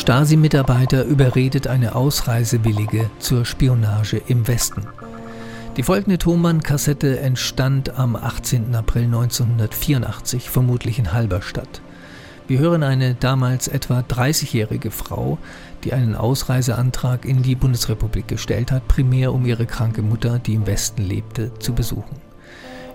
Stasi-Mitarbeiter überredet eine Ausreisewillige zur Spionage im Westen. Die folgende Thomann-Kassette entstand am 18. April 1984, vermutlich in Halberstadt. Wir hören eine damals etwa 30-jährige Frau, die einen Ausreiseantrag in die Bundesrepublik gestellt hat, primär um ihre kranke Mutter, die im Westen lebte, zu besuchen.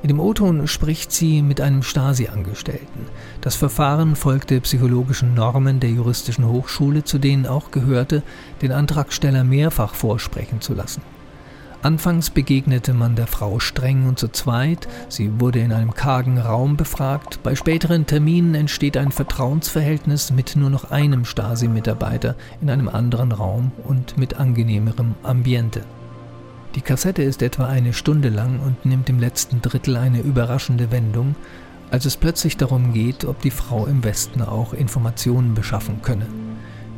In dem O-Ton spricht sie mit einem Stasi-Angestellten. Das Verfahren folgte psychologischen Normen der juristischen Hochschule, zu denen auch gehörte, den Antragsteller mehrfach vorsprechen zu lassen. Anfangs begegnete man der Frau streng und zu zweit, sie wurde in einem kargen Raum befragt, bei späteren Terminen entsteht ein Vertrauensverhältnis mit nur noch einem Stasi-Mitarbeiter in einem anderen Raum und mit angenehmerem Ambiente. Die Kassette ist etwa eine Stunde lang und nimmt im letzten Drittel eine überraschende Wendung, als es plötzlich darum geht, ob die Frau im Westen auch Informationen beschaffen könne.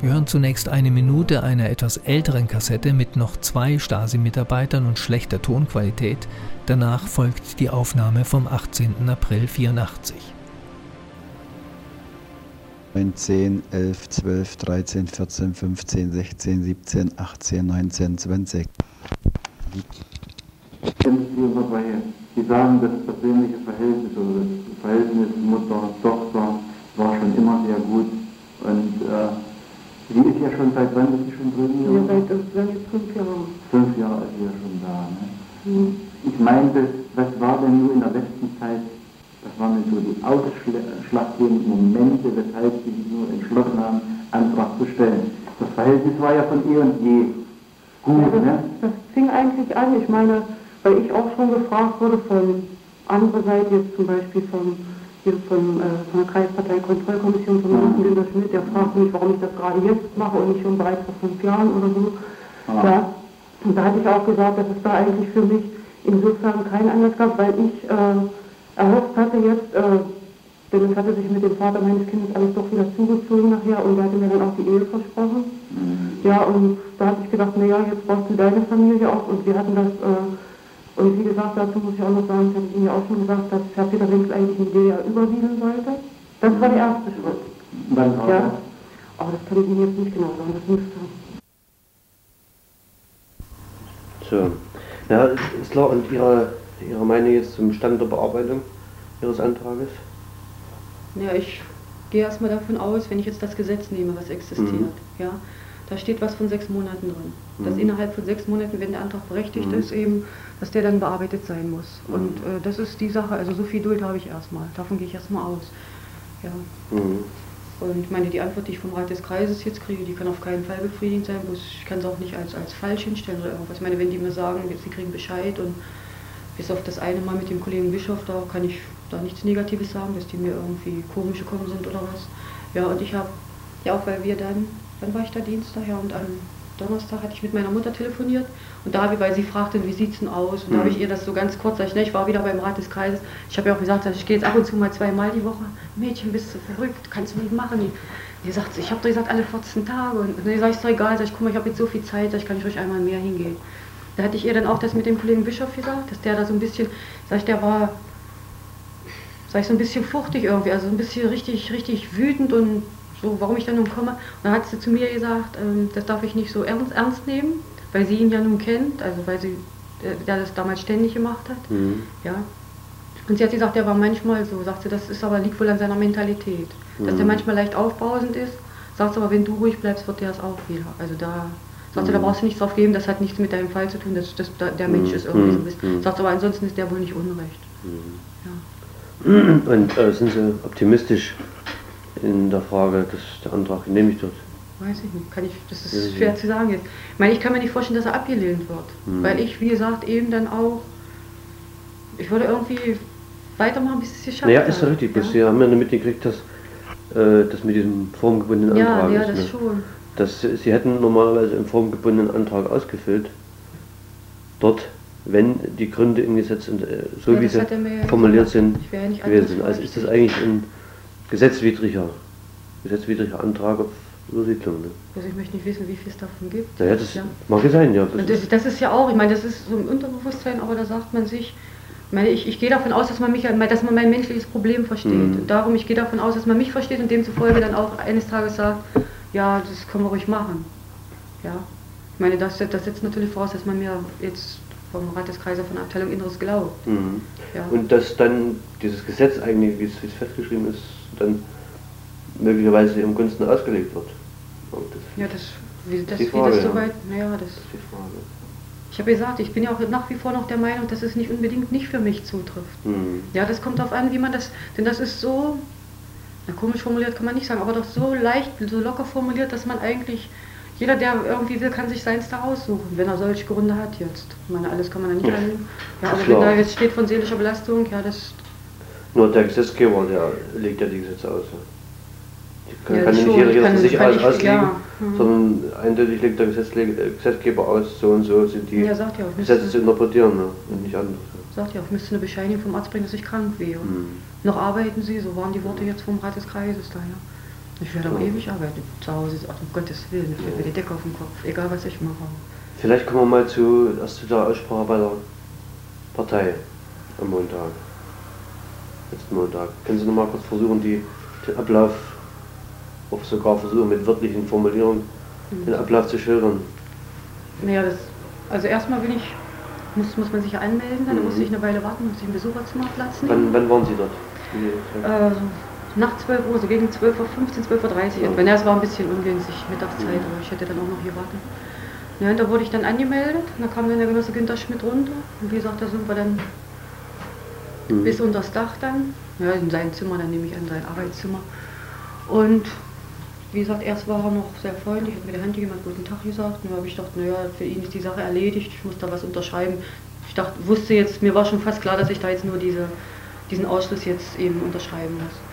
Wir hören zunächst eine Minute einer etwas älteren Kassette mit noch zwei Stasi-Mitarbeitern und schlechter Tonqualität. Danach folgt die Aufnahme vom 18. April 84. 9, 10, 11, 12, 13, 14, 15, 16, 17, 18, 19, 20. Sie sagen, das persönliche Verhältnis oder das Verhältnis Mutter und Tochter war schon immer sehr gut. Und äh, sie ist ja schon, seit wann ist sie schon drüben? Ja, seit jetzt fünf Jahren. Fünf Jahre ist sie ja schon da. Ne? Mhm. Ich meinte, was war denn nur in der letzten Zeit, was waren denn so die ausschlaggebenden Momente, weshalb Sie sich nur entschlossen haben, Antrag zu stellen? Das Verhältnis war ja von eh und je gut, Ja, das, ne? das fing eigentlich an, ich meine, weil ich auch schon gefragt wurde von anderer Seite, jetzt zum Beispiel von, hier von, äh, von der Kreisparteikontrollkommission von Mhm. Martin Lindner Schmidt, der fragt mich, warum ich das gerade jetzt mache und nicht schon bereits vor fünf Jahren oder so. Ah. Ja. Und da hatte ich auch gesagt, dass es da eigentlich für mich insofern keinen Anlass gab, weil ich äh, erhofft hatte jetzt, äh, denn es hatte sich mit dem Vater meines Kindes alles doch wieder zugezogen nachher und der hatte mir dann auch die Ehe versprochen. Ja, und da habe ich gedacht, naja, jetzt brauchst du deine Familie auch. Und wir hatten das, äh, und wie gesagt, dazu muss ich auch noch sagen, ich habe Ihnen ja auch schon gesagt, dass Herr Peter Winkel eigentlich eine DDR übersiedeln sollte. Das war der erste Schritt. Wann war Ja. Aber das kann ich Ihnen jetzt nicht genau sagen, das müsste. So. Ja, ist, ist klar. Und Ihre, Ihre Meinung jetzt zum Stand der Bearbeitung Ihres Antrages? Ja, ich gehe erstmal davon aus, wenn ich jetzt das Gesetz nehme, was existiert, Mhm. ja, da steht was von sechs Monaten drin. Dass Mhm. innerhalb von sechs Monaten, wenn der Antrag berechtigt Mhm. ist, eben, dass der dann bearbeitet sein muss. Mhm. Und äh, das ist die Sache, also so viel Geduld habe ich erstmal. Davon gehe ich erstmal aus. Ja. Mhm. Und ich meine, die Antwort, die ich vom Rat des Kreises jetzt kriege, die kann auf keinen Fall befriedigend sein. Bloß ich kann es auch nicht als, als falsch hinstellen oder irgendwas. Ich meine, wenn die mir sagen, jetzt, sie kriegen Bescheid und bis auf das eine Mal mit dem Kollegen Bischof, da kann ich da nichts Negatives sagen, dass die mir irgendwie komisch gekommen sind oder was. Ja, und ich habe, ja auch weil wir dann, wann war ich da Dienstag, ja, und am Donnerstag hatte ich mit meiner Mutter telefoniert und da habe ich, weil sie fragte, wie sieht's denn aus? Und da habe ich ihr das so ganz kurz, ich, ne, ich war wieder beim Rat des Kreises. Ich habe ja auch gesagt, ich gehe jetzt ab und zu mal zweimal die Woche. Mädchen, bist du verrückt, kannst du nicht machen. Die sagt, ich habe doch gesagt, alle 14 Tage. Und dann sag ich, ist doch egal, ich, guck mal, ich habe jetzt so viel Zeit, ich, kann ich ruhig einmal mehr hingehen. Da hatte ich ihr dann auch das mit dem Kollegen Bischof gesagt, dass der da so ein bisschen, sag ich, der war, sag ich, so ein bisschen fuchtig irgendwie, also ein bisschen richtig, richtig wütend und so, warum ich da nun komme. Und dann hat sie zu mir gesagt, ähm, das darf ich nicht so ernst, ernst nehmen, weil sie ihn ja nun kennt, also weil sie, äh, der das damals ständig gemacht hat. Mhm. Ja. Und sie hat gesagt, der war manchmal so, sagt sie, das ist aber liegt wohl an seiner Mentalität. Dass der Mhm. manchmal leicht aufbrausend ist, sagt sie aber, wenn du ruhig bleibst, wird der es auch wieder. Also da sagt sie, da Mhm. brauchst du nichts drauf geben, das hat nichts mit deinem Fall zu tun, das, das, da- der Mensch Mhm. ist irgendwie so ein Mhm. Sagt aber ansonsten ist der wohl nicht unrecht. Ja. Und äh, sind Sie optimistisch in der Frage, dass der Antrag genehmigt wird? Weiß ich nicht, kann ich, das ist Ja, schwer ja. zu sagen jetzt. Ich meine, ich kann mir nicht vorstellen, dass er abgelehnt wird. Weil ich, wie gesagt, eben dann auch, ich würde irgendwie weitermachen, bis es geschafft Naja, ist ja richtig. Sie haben ja nicht mitgekriegt, dass äh, das mit diesem formgebundenen Ja, Antrag ja, ist. das ne? schon. Das, Sie hätten normalerweise einen formgebundenen Antrag ausgefüllt. Dort, wenn die Gründe im Gesetz äh, so Ja, wie das sie er formuliert sind, gewesen sind. Also ist das eigentlich ein gesetzwidriger, gesetzwidriger Antrag auf Übersiedlung. Ne? Also ich möchte nicht wissen, wie viel es davon gibt. Naja, das ja. mag ja sein, ja. Das Und ist, das, das ist ja auch, ich meine, das ist so im Unterbewusstsein, aber da sagt man sich, ich meine, ich, ich gehe davon aus, dass man mich, dass man mein menschliches Problem versteht. Mhm. Und darum, ich gehe davon aus, dass man mich versteht und demzufolge dann auch eines Tages sagt, ja, das können wir ruhig machen. Ja. Ich meine, das, das setzt natürlich voraus, dass man mir jetzt vom Rat des Kreises von der Abteilung Inneres glaubt. Mhm. Ja. Und dass dann dieses Gesetz eigentlich, wie es, wie es festgeschrieben ist, dann möglicherweise im Gunsten ausgelegt wird. Das Ja, das, wie, das, wie Frage, das ja. soweit, naja, das, ist die Frage. ich habe gesagt, ich bin ja auch nach wie vor noch der Meinung, dass es nicht unbedingt nicht für mich zutrifft. Mhm. Ja, das kommt darauf an, wie man das, denn das ist so, na, komisch formuliert kann man nicht sagen, aber doch so leicht, so locker formuliert, dass man eigentlich, jeder, der irgendwie will, kann sich seins da raussuchen, wenn er solche Gründe hat jetzt. Ich meine, alles kann man ja nicht annehmen. Ja, aber wenn da jetzt steht von seelischer Belastung, ja, das, Nur der Gesetzgeber, der legt ja die Gesetze aus. Kann, Ja, kann nicht jeder, jeder für sich ich- auslegen, ja, mhm. sondern eindeutig legt der Gesetzgeber aus, so und so sind die ja, Gesetze zu interpretieren ne? und nicht anders. Sagt ja auch, müsste eine Bescheinigung vom Arzt bringen, dass ich krank wäre. Mhm. Noch arbeiten Sie, so waren die Worte jetzt vom Rat des Kreises da, ja. Ich werde aber ewig arbeiten. Zu Hause, ach, um Gottes Willen, da fällt mir die Decke auf den Kopf, egal was ich mache. Vielleicht kommen wir mal zu, erst zu der Aussprache bei der Partei am Montag. Letzten Montag. Können Sie noch mal kurz versuchen, die, den Ablauf, auch sogar versuchen mit wörtlichen Formulierungen, den Ablauf zu schildern? Naja, das, also erstmal bin ich, muss, muss man sich anmelden, dann Mhm. muss ich eine Weile warten, muss ich ein Besucherzimmerplatz Wann, nehmen. wann waren Sie dort? Äh, so nach 12 Uhr, so gegen 12.15 Uhr, 12.30 Uhr. Ja. Wenn ja, es war ein bisschen ungünstig, Mittagszeit, aber ich hätte dann auch noch hier warten. Ja, und da wurde ich dann angemeldet, und da kam dann der Genosse Günther Schmidt runter. Und wie gesagt, da sind wir dann Mhm. bis unter das Dach dann. Ja, in sein Zimmer, dann nehme ich an sein Arbeitszimmer. Und wie gesagt, erst war er noch sehr freundlich, hat mir die Hand hat guten Tag gesagt. Und dann habe ich gedacht, naja, für ihn ist die Sache erledigt, ich muss da was unterschreiben. Ich dachte, wusste jetzt, mir war schon fast klar, dass ich da jetzt nur diese, diesen Ausschluss jetzt eben unterschreiben muss.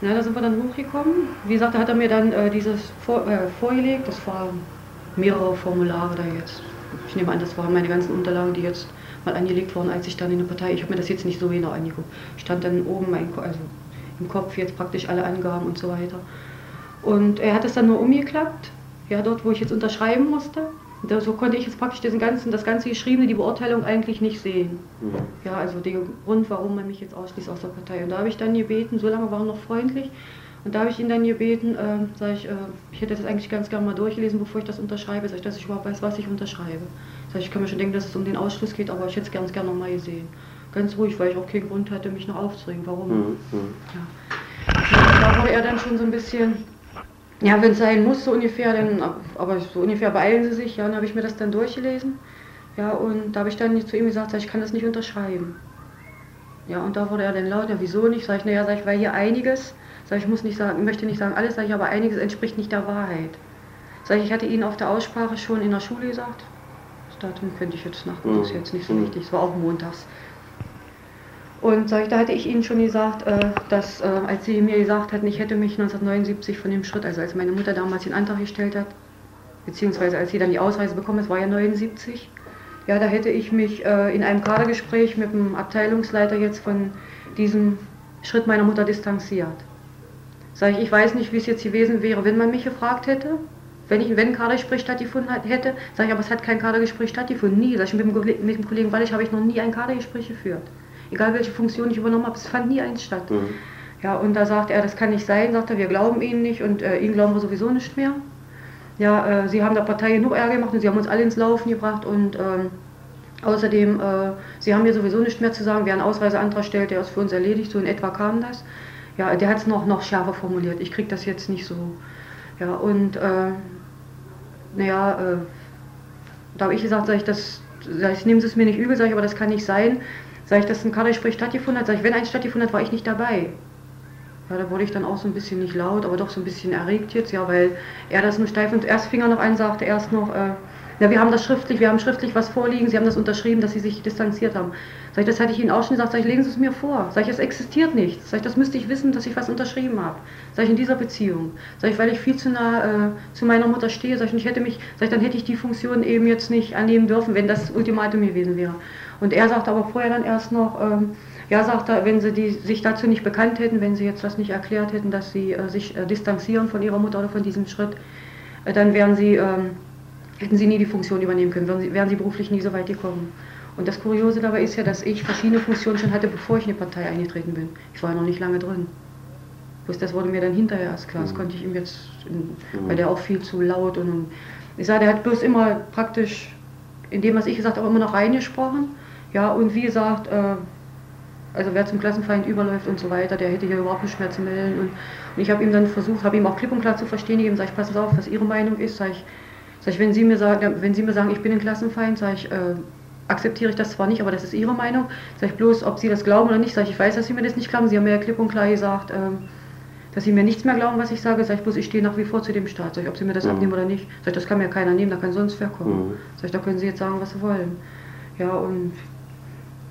Na, da sind wir dann hochgekommen. Wie gesagt, da hat er mir dann äh, dieses vor, äh, vorgelegt. Das waren mehrere Formulare da jetzt. Ich nehme an, das waren meine ganzen Unterlagen, die jetzt mal angelegt wurden, als ich dann in der Partei, ich habe mir das jetzt nicht so genau angeguckt, stand dann oben mein, also im Kopf jetzt praktisch alle Angaben und so weiter. Und er hat es dann nur umgeklappt, ja, dort, wo ich jetzt unterschreiben musste. Da, so konnte ich jetzt praktisch diesen ganzen, das ganze Geschriebene, die Beurteilung eigentlich nicht sehen. Mhm. Ja, also der Grund, warum man mich jetzt ausschließt aus der Partei. Und da habe ich dann gebeten, so lange war er noch freundlich, und da habe ich ihn dann gebeten, äh, sag ich, äh, ich hätte das eigentlich ganz gerne mal durchgelesen, bevor ich das unterschreibe, sag ich, dass ich überhaupt weiß, was ich unterschreibe. Sag ich, ich kann mir schon denken, dass es um den Ausschluss geht, aber ich hätte es ganz gerne noch mal gesehen. Ganz ruhig, weil ich auch keinen Grund hatte, mich noch aufzuregen. Warum? Mhm. Mhm. Ja, da wurde er dann schon so ein bisschen, ja, wenn es sein muss, so ungefähr, dann, aber so ungefähr beeilen Sie sich, ja, dann habe ich mir das dann durchgelesen. Ja, und da habe ich dann zu ihm gesagt, sag ich kann das nicht unterschreiben. Ja, und da wurde er dann laut, ja, wieso nicht? Sag ich, naja, sag ich, weil hier einiges, sag ich, muss nicht sagen, möchte nicht sagen alles, sag ich, aber einiges entspricht nicht der Wahrheit. Sag ich, ich hatte Ihnen auf der Aussprache schon in der Schule gesagt. Das Datum könnte ich jetzt nachgucken, ist Mhm. jetzt nicht so wichtig, es war auch montags. Und da hatte ich Ihnen schon gesagt, äh, dass äh, als Sie mir gesagt hatten, ich hätte mich 1979 von dem Schritt, also als meine Mutter damals den Antrag gestellt hat, beziehungsweise als sie dann die Ausreise bekommen hat, war ja 79, ja, da hätte ich mich äh, in einem Kadergespräch mit dem Abteilungsleiter jetzt von diesem Schritt meiner Mutter distanziert. Sag ich, ich weiß nicht, wie es jetzt gewesen wäre, wenn man mich gefragt hätte, wenn ich wenn ein Kadergespräch stattgefunden hätte, sage ich, aber es hat kein Kadergespräch stattgefunden, nie. Sag ich, mit dem, Kollegen Wallich habe ich noch nie ein Kadergespräch geführt. Egal welche Funktion ich übernommen habe, es fand nie eins statt. Mhm. Ja, und da sagt er, das kann nicht sein, sagt er, wir glauben Ihnen nicht und äh, Ihnen glauben wir sowieso nicht mehr. Ja, äh, Sie haben der Partei genug Ärger gemacht und Sie haben uns alle ins Laufen gebracht und ähm, außerdem, äh, Sie haben mir sowieso nicht mehr zu sagen, wer einen Ausreiseantrag stellt, der ist für uns erledigt, so in etwa kam das. Ja, der hat es noch, noch schärfer formuliert, ich kriege das jetzt nicht so. Ja, und äh, naja, äh, da habe ich gesagt, sag ich, das, sag ich, nehmen Sie es mir nicht übel, sag ich, aber das kann nicht sein. Sag ich, dass ein Kadergespräch stattgefunden hat, sag ich, wenn eins stattgefunden hat, war ich nicht dabei. Ja, da wurde ich dann auch so ein bisschen nicht laut, aber doch so ein bisschen erregt jetzt, ja, weil er das nur steif und erst fing er noch an, sagte erst noch, äh, ja, wir haben das schriftlich, wir haben schriftlich was vorliegen, Sie haben das unterschrieben, dass Sie sich distanziert haben. Sag ich, das hatte ich Ihnen auch schon gesagt, sag ich, legen Sie es mir vor. Sag ich, es existiert nichts. Sag ich, das müsste ich wissen, dass ich was unterschrieben habe. Sag ich, in dieser Beziehung. Sag ich, weil ich viel zu nah äh, zu meiner Mutter stehe, sag ich, und ich hätte mich, sag ich, dann hätte ich die Funktion eben jetzt nicht annehmen dürfen, wenn das Ultimatum gewesen wäre. Und er sagte aber vorher dann erst noch, ähm, ja, sagt er, wenn sie die, sich dazu nicht bekannt hätten, wenn sie jetzt das nicht erklärt hätten, dass sie äh, sich äh, distanzieren von ihrer Mutter oder von diesem Schritt, äh, dann wären sie, ähm, hätten sie nie die Funktion übernehmen können, wären sie, wären sie beruflich nie so weit gekommen. Und das Kuriose dabei ist ja, dass ich verschiedene Funktionen schon hatte, bevor ich in die Partei eingetreten bin. Ich war ja noch nicht lange drin. Bloß das wurde mir dann hinterher erst klar. Das konnte ich ihm jetzt, weil der auch viel zu laut und, und ich sage, der hat bloß immer praktisch in dem, was ich gesagt habe, immer noch reingesprochen. Ja, und wie gesagt, äh, also wer zum Klassenfeind überläuft und so weiter, der hätte hier überhaupt nicht mehr zu melden. Und, und ich habe ihm dann versucht, habe ihm auch klipp und klar zu verstehen sage ich, Sie auf, was Ihre Meinung ist, sage ich, sag ich wenn, Sie mir sagen, wenn Sie mir sagen, ich bin ein Klassenfeind, sage ich, äh, akzeptiere ich das zwar nicht, aber das ist Ihre Meinung. Sage ich bloß, ob Sie das glauben oder nicht, sage ich, ich weiß, dass Sie mir das nicht glauben. Sie haben mir ja klipp und klar gesagt, äh, dass Sie mir nichts mehr glauben, was ich sage. Sage ich bloß, ich stehe nach wie vor zu dem Staat. Sag ich, ob Sie mir das mhm. abnehmen oder nicht. Sag ich, das kann mir keiner nehmen, da kann sonst wer kommen. Mhm. Sag ich, da können Sie jetzt sagen, was Sie wollen. Ja, und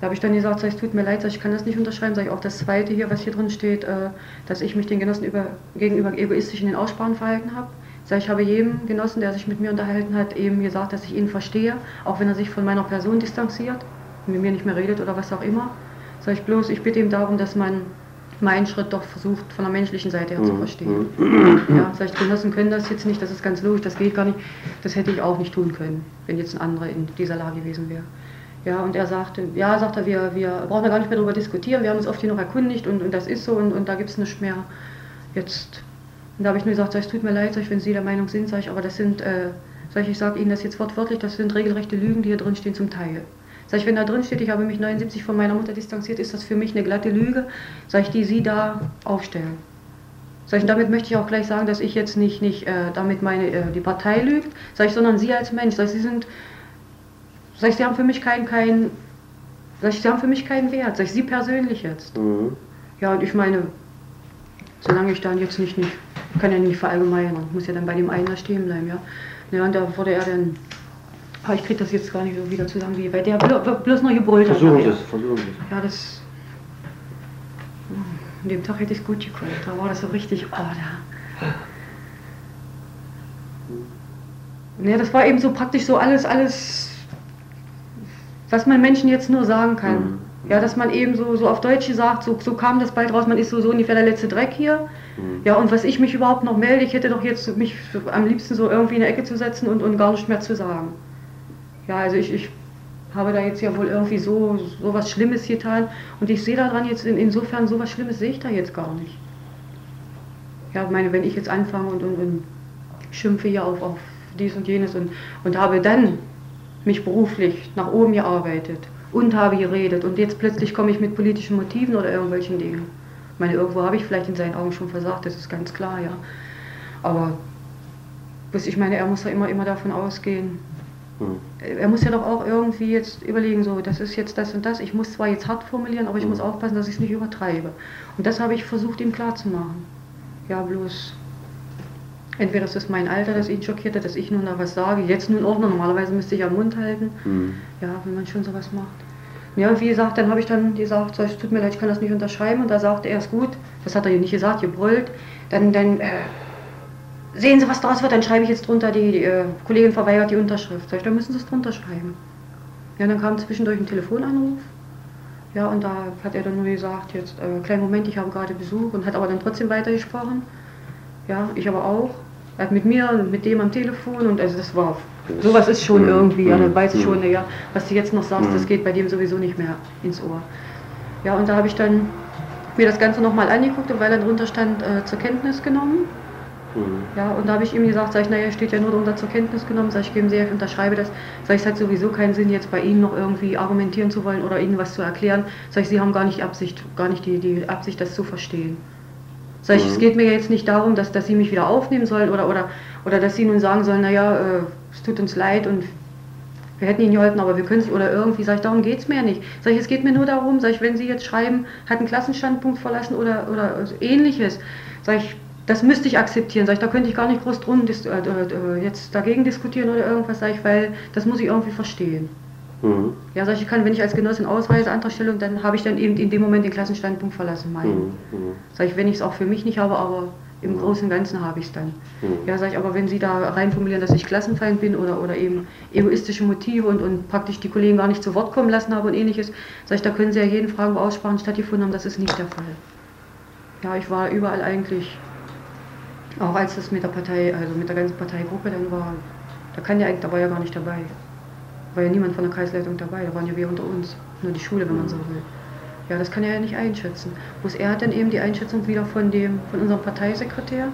da habe ich dann gesagt, sag es tut mir leid, sag ich, kann das nicht unterschreiben. Sag ich, auch das Zweite hier, was hier drin steht, äh, dass ich mich den Genossen über, gegenüber egoistisch in den Aussprachen verhalten habe. Sag ich, habe jedem Genossen, der sich mit mir unterhalten hat, eben gesagt, dass ich ihn verstehe, auch wenn er sich von meiner Person distanziert, mit mir nicht mehr redet oder was auch immer. Sag ich bloß, ich bitte ihm darum, dass man meinen Schritt doch versucht, von der menschlichen Seite her zu mhm. verstehen. Ja, sag ich, Genossen können das jetzt nicht, das ist ganz logisch, das geht gar nicht. Das hätte ich auch nicht tun können, wenn jetzt ein anderer in dieser Lage gewesen wäre. Ja, und er sagte, ja, sagt wir, wir brauchen da gar nicht mehr darüber diskutieren, wir haben uns oft hier noch erkundigt und, und das ist so und, und da gibt es nichts mehr. Jetzt, und da habe ich nur gesagt, es tut mir leid, ich, wenn Sie der Meinung sind, sag aber das sind, äh, sag ich, ich sage Ihnen das jetzt wortwörtlich, das sind regelrechte Lügen, die hier drin stehen zum Teil. Sag ich, wenn da drin steht, ich habe mich 79 von meiner Mutter distanziert, ist das für mich eine glatte Lüge, sag ich, die Sie da aufstellen. Sag ich, und damit möchte ich auch gleich sagen, dass ich jetzt nicht, nicht äh, damit meine, äh, die Partei lügt, sag ich, sondern Sie als Mensch. Sag ich, Sie sind Sag ich, sie haben für mich keinen, keinen, sag ich, sie haben für mich keinen Wert. Sag ich, sie persönlich jetzt. Mhm. Ja, und ich meine, solange ich dann jetzt nicht, nicht, kann ja nicht verallgemeinern, muss ja dann bei dem einen da stehen bleiben, ja. Ja, und da wurde er dann, ah, ich kriege das jetzt gar nicht so wieder zusammen, wie bei der bloß noch gebrüllt hat. Versuchen Sie es, versuchen Sie es. Ja, das, an dem Tag hätte ich es gut gekonnt, da war das so richtig, oh, da. Ja, das war eben so praktisch so alles, alles was man Menschen jetzt nur sagen kann. Mhm. Ja, dass man eben so, so auf Deutsch gesagt, so, so kam das bald raus, man ist so, so ungefähr der letzte Dreck hier. Mhm. Ja, und was ich mich überhaupt noch melde, ich hätte doch jetzt mich am liebsten so irgendwie in der Ecke zu setzen und, und gar nicht mehr zu sagen. Ja, also ich, ich habe da jetzt ja wohl irgendwie so, so was Schlimmes getan und ich sehe daran jetzt in, insofern so was Schlimmes sehe ich da jetzt gar nicht. Ja, ich meine, wenn ich jetzt anfange und, und, und schimpfe hier auf, auf dies und jenes und, und habe dann mich beruflich nach oben gearbeitet und habe geredet und jetzt plötzlich komme ich mit politischen Motiven oder irgendwelchen Dingen. Ich meine, irgendwo habe ich vielleicht in seinen Augen schon versagt, das ist ganz klar, ja. Aber ich meine, er muss ja immer, immer davon ausgehen. Hm. Er muss ja doch auch irgendwie jetzt überlegen, so, das ist jetzt das und das. Ich muss zwar jetzt hart formulieren, aber ich hm. muss aufpassen, dass ich es nicht übertreibe. Und das habe ich versucht, ihm klarzumachen. Ja, bloß Entweder das ist mein Alter, das ihn schockiert hat, dass ich nun da was sage. Jetzt nun auch noch. Normalerweise müsste ich am Mund halten. Mhm. Ja, wenn man schon sowas macht. Ja, wie gesagt, dann habe ich dann gesagt, so, es tut mir leid, ich kann das nicht unterschreiben. Und da sagte er, ist gut. Das hat er ja nicht gesagt, gebrüllt. Dann, dann äh, sehen Sie, was daraus wird. Dann schreibe ich jetzt drunter, die, die äh, Kollegin verweigert die Unterschrift. Sag ich, dann müssen Sie es drunter schreiben. Ja, dann kam zwischendurch ein Telefonanruf. Ja, und da hat er dann nur gesagt, jetzt, äh, kleinen Moment, ich habe gerade Besuch und hat aber dann trotzdem weitergesprochen. Ja, ich aber auch. Hat mit mir, mit dem am Telefon und also das war, sowas ist schon irgendwie, ja, dann weiß ich schon, ja, was du jetzt noch sagst, das geht bei dem sowieso nicht mehr ins Ohr. Ja, und da habe ich dann mir das Ganze nochmal angeguckt und weil dann drunter stand, äh, zur Kenntnis genommen. Ja, und da habe ich ihm gesagt, sag ich, naja, steht ja nur drunter zur Kenntnis genommen, sag ich, geben Sie, ich unterschreibe das. Sag ich, es hat sowieso keinen Sinn, jetzt bei Ihnen noch irgendwie argumentieren zu wollen oder Ihnen was zu erklären. Sag ich, Sie haben gar nicht Absicht, gar nicht die, die Absicht, das zu verstehen. Sag ich, mhm. es geht mir jetzt nicht darum, dass, dass sie mich wieder aufnehmen sollen oder, oder, oder dass sie nun sagen sollen, naja, äh, es tut uns leid und wir hätten ihnen geholfen, aber wir können es oder irgendwie, sag ich, darum geht es mir nicht. Sag ich, es geht mir nur darum, sag ich, wenn sie jetzt schreiben, hat einen Klassenstandpunkt verlassen oder, oder ähnliches, sag ich, das müsste ich akzeptieren. Sag ich, da könnte ich gar nicht groß drum äh, äh, jetzt dagegen diskutieren oder irgendwas, sag ich, weil das muss ich irgendwie verstehen. Mhm. Ja, ich, kann, wenn ich als Genossin Ausreiseantrag stelle, dann habe ich dann eben in dem Moment den Klassenstandpunkt verlassen, meinen. Mhm. mhm. Sag ich, wenn ich es auch für mich nicht habe, aber im mhm. Großen und Ganzen habe ich es dann. Mhm. Ja, sag ich, aber wenn Sie da reinformulieren, dass ich Klassenfeind bin oder, oder eben egoistische Motive und, und praktisch die Kollegen gar nicht zu Wort kommen lassen haben und ähnliches, sag ich, da können Sie ja jeden fragen, wo Aussprachen stattgefunden haben, das ist nicht der Fall. Ja, ich war überall eigentlich, auch als das mit der Partei, also mit der ganzen Parteigruppe dann war, da kann ja eigentlich, da war ja gar nicht dabei war ja niemand von der Kreisleitung dabei, da waren ja wir unter uns, nur die Schule, wenn man so will. Ja, das kann er ja nicht einschätzen. Bloß er hat dann eben die Einschätzung wieder von dem, von unserem Parteisekretär.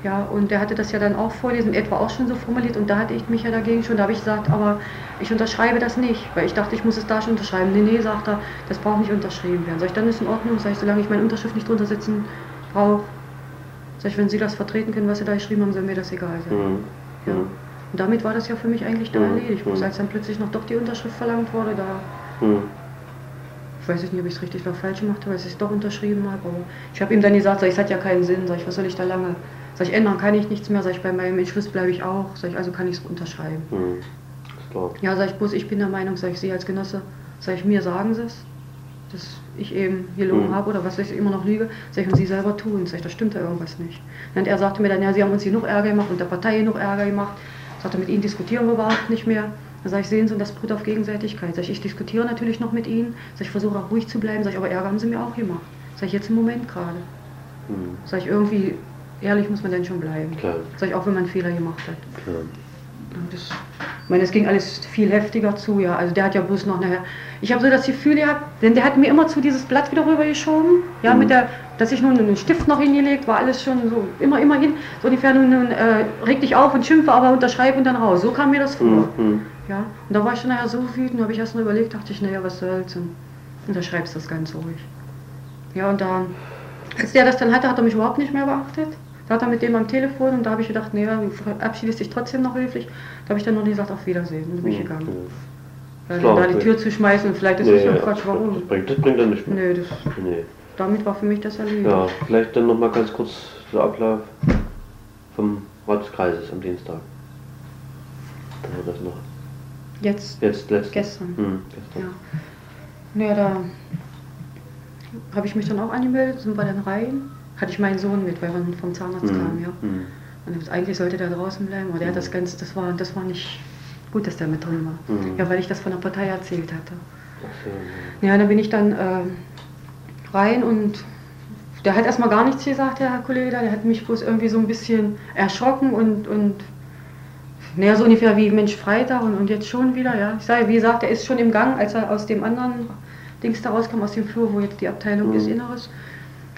Ja, und der hatte das ja dann auch vorlesen, etwa auch schon so formuliert und da hatte ich mich ja dagegen schon, da habe ich gesagt, aber ich unterschreibe das nicht, weil ich dachte, ich muss es da schon unterschreiben. Nee, nee, sagt er, das braucht nicht unterschrieben werden. Sag ich, dann ist in Ordnung, sag ich, solange ich meine Unterschrift nicht drunter setzen brauche, sag ich, wenn Sie das vertreten können, was Sie da geschrieben haben, soll mir das egal sein. Mhm. Ja. Mhm. Und damit war das ja für mich eigentlich da Mhm. erledigt. Bloß Mhm. als dann plötzlich noch doch die Unterschrift verlangt wurde, da Mhm. ich weiß nicht, ob ich es richtig oder falsch gemacht habe, als ich es doch unterschrieben habe. Aber ich habe ihm dann gesagt, sag ich, es hat ja keinen Sinn. Sag ich, was soll ich da lange? Sag ich, ändern kann ich nichts mehr. Sag ich, bei meinem Entschluss bleibe ich auch. Sag ich, also kann ich es unterschreiben. Mhm. Klar. Ja, sag ich, bloß ich bin der Meinung, sag ich, Sie als Genosse, sag ich, mir sagen Sie es, dass ich eben gelogen Mhm. habe oder was ich, immer noch lüge. Sag ich, und Sie selber tun. Sag ich, da stimmt da irgendwas nicht. Und er sagte mir dann, ja, Sie haben uns genug Ärger gemacht und der Partei genug Ärger gemacht. Sagte, mit Ihnen diskutieren wir überhaupt nicht mehr. Dann sag ich, sehen Sie, das beruht auf Gegenseitigkeit. Sag ich, ich diskutiere natürlich noch mit Ihnen. Sag ich, versuche auch ruhig zu bleiben. Sag ich, aber Ärger haben Sie mir auch gemacht. Sag ich, jetzt im Moment gerade. Mhm. Sag ich, irgendwie ehrlich muss man dann schon bleiben. Klar, Sag ich, auch wenn man einen Fehler gemacht hat. klar. Und Das, ich meine, es ging alles viel heftiger zu, ja. Also der hat ja bloß noch nachher. Ich habe so das Gefühl gehabt, denn der hat mir immer zu dieses Blatt wieder rübergeschoben, ja, Mhm. mit der, dass ich nun einen Stift noch hingelegt, war alles schon so, immer, immer hin, so ungefähr nun, nun äh, reg dich auf und schimpfe, aber unterschreib und dann raus. So kam mir das vor. Mhm. Mhm. Ja. Und da war ich dann nachher so wütend, habe ich erst mal überlegt, dachte ich, naja, was soll's und unterschreibst das ganz ruhig. Ja, und dann, als der das dann hatte, hat er mich überhaupt nicht mehr beachtet. Da hat er mit dem am Telefon und da habe ich gedacht, naja, du verabschiedest dich trotzdem noch höflich. Da habe ich dann noch nie gesagt, auf Wiedersehen. Und dann bin ich gegangen. Mhm. Weil Klar, da die. Tür zu schmeißen, vielleicht ist Nee, das ja Quatsch, warum? Das bringt, das bringt dann nicht mehr. Nee, das, Nee. damit war für mich das erledigt. Ja, vielleicht dann nochmal ganz kurz der Ablauf vom Rat des Kreises am Dienstag. Dann war das noch. Jetzt, Jetzt letztes. gestern. Hm, gestern. Ja. Naja, da habe ich mich dann auch angemeldet, sind wir dann rein. Hatte ich meinen Sohn mit, weil wir vom Zahnarzt Hm, kamen, ja. Und eigentlich sollte der draußen bleiben, aber der hat das Ganze, das war, das war nicht gut, dass der mit drin war. Mhm. Ja, weil ich das von der Partei erzählt hatte. So, Ja, dann bin ich dann äh, rein und der hat erstmal gar nichts gesagt, der Herr Kollege, da. der hat mich bloß irgendwie so ein bisschen erschrocken und, und naja, so ungefähr wie Mensch Freitag und, und jetzt schon wieder, ja. Ich sage, wie gesagt, er ist schon im Gang, als er aus dem anderen Dings da rauskam, aus dem Flur, wo jetzt die Abteilung Mhm. ist, Inneres,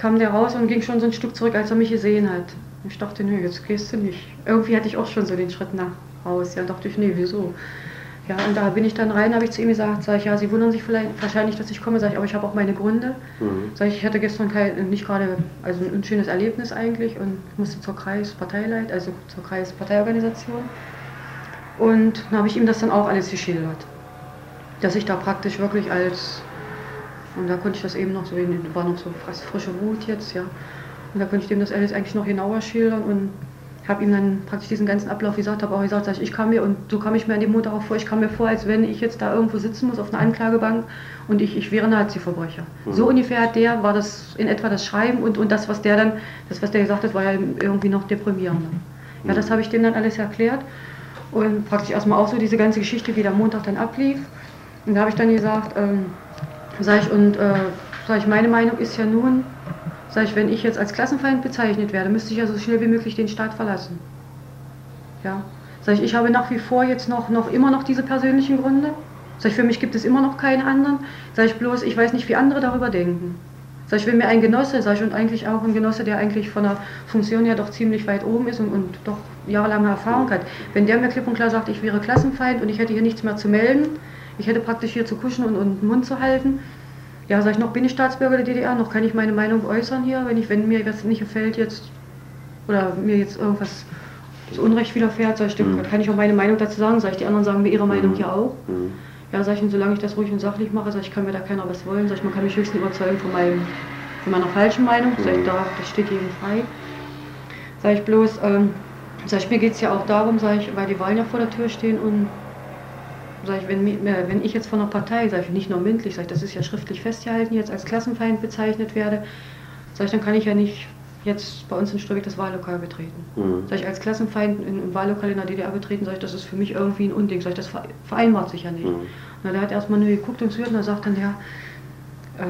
kam der raus und ging schon so ein Stück zurück, als er mich gesehen hat. Ich dachte, nö, jetzt gehst du nicht. Irgendwie hatte ich auch schon so den Schritt nach Haus, ja, dachte ich, nee, wieso? Ja, und da bin ich dann rein, habe ich zu ihm gesagt, sag ich, ja, Sie wundern sich vielleicht wahrscheinlich, dass ich komme, sag ich, aber ich habe auch meine Gründe. Mhm. Sag ich, ich hatte gestern kein, nicht gerade, also ein schönes Erlebnis eigentlich und musste zur Kreisparteileit, also zur Kreisparteiorganisation. Und dann habe ich ihm das dann auch alles geschildert. Dass ich da praktisch wirklich als, und da konnte ich das eben noch so, war noch so frische Wut jetzt, ja. Und da konnte ich dem das alles eigentlich noch genauer schildern und habe ihm dann praktisch diesen ganzen Ablauf gesagt, habe auch gesagt, sag ich, ich kam mir, und so kam ich mir an dem Montag auch vor, ich kam mir vor, als wenn ich jetzt da irgendwo sitzen muss auf einer Anklagebank und ich, ich wäre Nazi-Verbrecher. Mhm. So ungefähr hat der, war das in etwa das Schreiben und, und das, was der dann, das, was der gesagt hat, war ja irgendwie noch deprimierender. Ja, das habe ich dem dann alles erklärt und praktisch erstmal auch so diese ganze Geschichte, wie der Montag dann ablief. Und da habe ich dann gesagt, ähm, sag ich, und äh, sag ich, meine Meinung ist ja nun, sag ich, wenn ich jetzt als Klassenfeind bezeichnet werde, müsste ich ja so schnell wie möglich den Staat verlassen. Ja. Sag ich, ich habe nach wie vor jetzt noch, noch immer noch diese persönlichen Gründe. Sag ich, für mich gibt es immer noch keine anderen. Sag ich bloß, ich weiß nicht, wie andere darüber denken. Sag ich, wenn mir ein Genosse, sag ich, und eigentlich auch ein Genosse, der eigentlich von der Funktion ja doch ziemlich weit oben ist und, und doch jahrelange Erfahrung hat, wenn der mir klipp und klar sagt, ich wäre Klassenfeind und ich hätte hier nichts mehr zu melden, ich hätte praktisch hier zu kuschen und, und den Mund zu halten, ja, sag ich, noch bin ich Staatsbürger der DDR, noch kann ich meine Meinung äußern hier, wenn, ich, wenn mir was nicht gefällt jetzt oder mir jetzt irgendwas zu Unrecht widerfährt, sag ich, dann Mhm. kann ich auch meine Meinung dazu sagen, sag ich, die anderen sagen mir ihre Meinung Mhm. ja auch. Mhm. Ja, sag ich, und solange ich das ruhig und sachlich mache, sag ich, kann mir da keiner was wollen. Sag ich, man kann mich höchstens überzeugen von, meinem, von meiner falschen Meinung. Sag ich, Mhm. da, das steht jedem frei. Sag ich bloß, ähm, sag ich, mir geht es ja auch darum, sag ich, weil die Wahlen ja vor der Tür stehen und sag ich, wenn, äh, wenn ich jetzt von der Partei, sag ich, nicht nur mündlich, sag ich, das ist ja schriftlich festgehalten, jetzt als Klassenfeind bezeichnet werde, sag ich, dann kann ich ja nicht jetzt bei uns in Stürwig das Wahllokal betreten. Mhm. Sag ich, als Klassenfeind in, im Wahllokal in der DDR betreten, sag ich, das ist für mich irgendwie ein Unding. Sag ich, das ver- vereinbart sich ja nicht. Mhm. Na, der hat erstmal nur geguckt und zuhört und er sagt dann, ja, äh,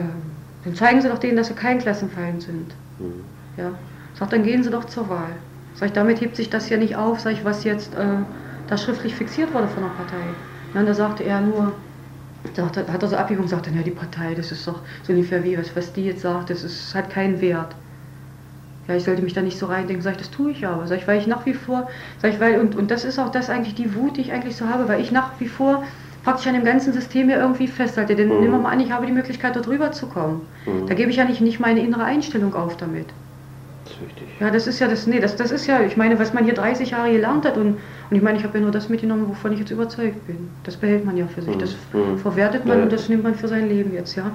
dann zeigen Sie doch denen, dass Sie kein Klassenfeind sind. Mhm. Ja. Sagt, dann gehen Sie doch zur Wahl. Sag ich, damit hebt sich das ja nicht auf, sag ich, was jetzt äh, da schriftlich fixiert wurde von der Partei. Ja, und da sagte er nur, sagt, hat er so abgewogen und sagt dann, ja, die Partei, das ist doch so ungefähr wie, was, was die jetzt sagt, das ist, hat keinen Wert. Ja, ich sollte mich da nicht so reindenken, sag ich, das tue ich aber. Sag ich, weil ich nach wie vor, sag ich, weil, und, und das ist auch das eigentlich die Wut, die ich eigentlich so habe, weil ich nach wie vor praktisch an dem ganzen System hier irgendwie festhalte. Denn mhm. nehmen wir mal an, ich habe die Möglichkeit, dort rüber zu kommen. Mhm. Da gebe ich ja nicht, nicht meine innere Einstellung auf damit. Das. Ja, das ist ja das, nee, das, das ist ja, ich meine, was man hier 30 Jahre gelernt hat und, und ich meine, ich habe ja nur das mitgenommen, wovon ich jetzt überzeugt bin. Das behält man ja für sich, das mhm. verwertet man ja. und das nimmt man für sein Leben jetzt, ja.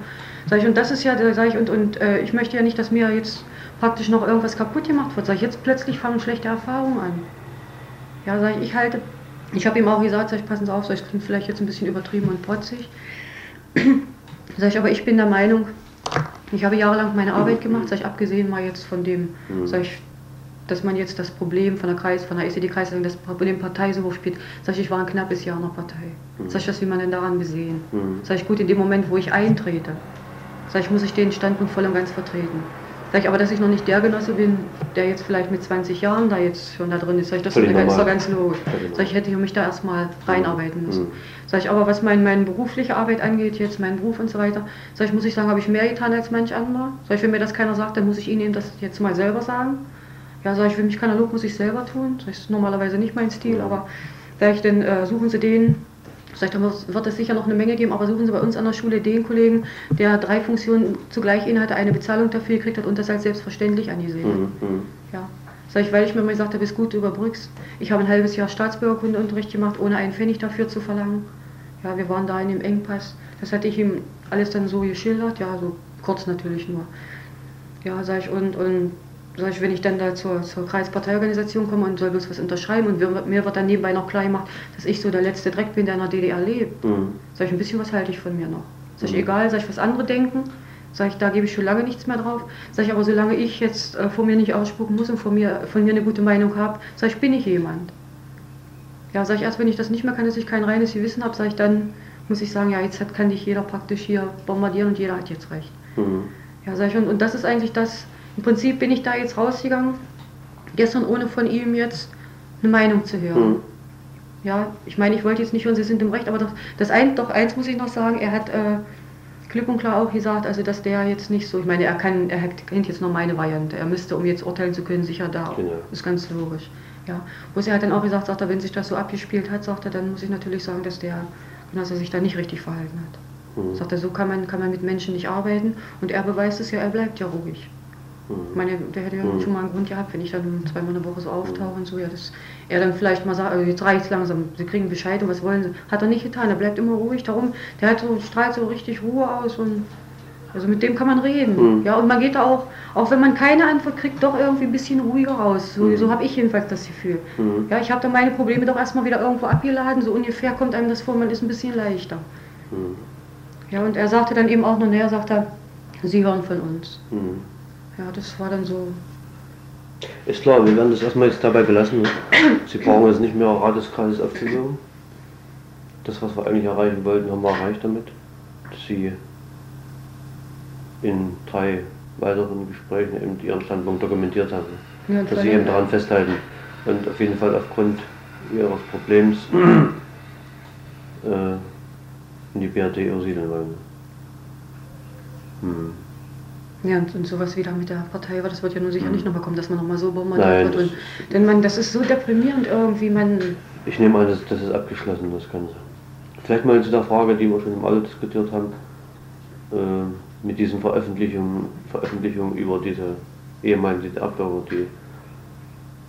Sag ich, und das ist ja, sag ich, und, und äh, ich möchte ja nicht, dass mir jetzt praktisch noch irgendwas kaputt gemacht wird. Sag ich, jetzt plötzlich fangen schlechte Erfahrungen an. Ja, sag ich, ich halte, ich habe ihm auch gesagt, sag ich, passen Sie auf, sag ich, klingt vielleicht jetzt ein bisschen übertrieben und protzig. sag ich, aber ich bin der Meinung, ich habe jahrelang meine Arbeit gemacht, sag ich, abgesehen mal jetzt von dem, mhm. sag ich, dass man jetzt das Problem von der Kreis, von der SED-Kreisleitung, das Problem Partei so hoch spielt. Sag ich, ich war ein knappes Jahr noch Partei. Mhm. Sag ich, was will man denn daran besehen? Mhm. Sag ich, gut, in dem Moment, wo ich eintrete, sag ich, muss ich den Standpunkt voll und ganz vertreten. Sag ich aber, dass ich noch nicht der Genosse bin, der jetzt vielleicht mit 20 Jahren da jetzt schon da drin ist. Sag ich, das ist ganz, ganz logisch. Sag ich, hätte ich mich da erstmal reinarbeiten müssen. Mhm. Sag ich, aber was mein, meine berufliche Arbeit angeht, jetzt meinen Beruf und so weiter, sag ich, muss ich sagen, habe ich mehr getan als manch anderer. Sag ich, wenn mir das keiner sagt, dann muss ich Ihnen das jetzt mal selber sagen. Ja, sag ich, wenn mich lobt, muss ich selber tun. Sag das ist normalerweise nicht mein Stil, aber sag ich, dann äh, suchen Sie den, Vielleicht wird es sicher noch eine Menge geben, aber suchen Sie bei uns an der Schule den Kollegen, der drei Funktionen zugleich innehat, eine Bezahlung dafür gekriegt hat und das als selbstverständlich angesehen hat. Mhm, mhm. Ja. Sag ich, weil ich mir mal gesagt habe, bist gut überbrückst. Ich habe ein halbes Jahr Staatsbürgerkundeunterricht gemacht, ohne einen Pfennig dafür zu verlangen. Ja, wir waren da in dem Engpass. Das hatte ich ihm alles dann so geschildert, ja, so kurz natürlich nur. Ja, sag ich, und, und sag ich, wenn ich dann da zur, zur Kreisparteiorganisation komme und soll bloß was unterschreiben und wir, mir wird dann nebenbei noch klar gemacht, dass ich so der letzte Dreck bin, der in der DDR lebt. Mhm. Sag ich, ein bisschen was halte ich von mir noch. Sag ich, mhm. egal, sag ich, was andere denken, sag ich, da gebe ich schon lange nichts mehr drauf. Sag ich, aber solange ich jetzt äh, vor mir nicht ausspucken muss und vor mir, von mir eine gute Meinung habe, sag ich, bin ich jemand. Ja, sag ich, erst wenn ich das nicht mehr kann, dass ich kein reines Gewissen habe, sag ich, dann muss ich sagen, ja, jetzt hat, kann dich jeder praktisch hier bombardieren und jeder hat jetzt recht. Mhm. Ja, sag ich, und, und das ist eigentlich das, im Prinzip bin ich da jetzt rausgegangen, gestern ohne von ihm jetzt eine Meinung zu hören. Mhm. Ja, ich meine, ich wollte jetzt nicht hören, Sie sind im Recht, aber doch, das ein, doch eins muss ich noch sagen, er hat äh, klipp und klar auch gesagt, also dass der jetzt nicht so, ich meine, er kann, er kennt jetzt noch meine Variante, er müsste, um jetzt urteilen zu können, sicher da, genau. ist ganz logisch. Ja, wo er hat dann auch gesagt, sagt er, wenn sich das so abgespielt hat, sagt er, dann muss ich natürlich sagen, dass der, dass er sich da nicht richtig verhalten hat. Mhm. Sagt er, so kann man, kann man mit Menschen nicht arbeiten und er beweist es ja, er bleibt ja ruhig. Ich meine, der hätte ja mhm. schon mal einen Grund gehabt, wenn ich dann zweimal in der Woche so auftauche und so, ja, dass er dann vielleicht mal sagt, also jetzt reicht es langsam, sie kriegen Bescheid und was wollen sie. Hat er nicht getan, er bleibt immer ruhig, darum, der hat so, strahlt so richtig Ruhe aus und also mit dem kann man reden. Mhm. Ja, und man geht da auch, auch wenn man keine Antwort kriegt, doch irgendwie ein bisschen ruhiger raus. So, mhm. so habe ich jedenfalls das Gefühl. Mhm. Ja, ich habe da meine Probleme doch erstmal wieder irgendwo abgeladen, so ungefähr kommt einem das vor, man ist ein bisschen leichter. Mhm. Ja, und er sagte dann eben auch noch, er sagte, Sie hören von uns. Ja, das war dann so. Ist klar, wir werden das erstmal jetzt dabei belassen. Sie brauchen jetzt nicht mehr Rat des Kreises aufzuhören. Das, was wir eigentlich erreichen wollten, haben wir erreicht damit. Dass Sie in drei weiteren Gesprächen eben Ihren Standpunkt dokumentiert haben. Ja, dass Sie eben daran festhalten und auf jeden Fall aufgrund Ihres Problems äh, in die BRD übersiedeln wollen. Hm. Ja, und, und sowas wieder mit der Partei war, das wird ja nun sicher nicht nochmal kommen, dass man nochmal so bombardiert wird. Und, denn man, das ist so deprimierend irgendwie, man... Ich nehme an, das, das ist abgeschlossen, das Ganze. Vielleicht mal zu der Frage, die wir schon im Auto diskutiert haben, äh, mit diesen Veröffentlichungen, Veröffentlichungen über diese ehemaligen DDR-Bürger, die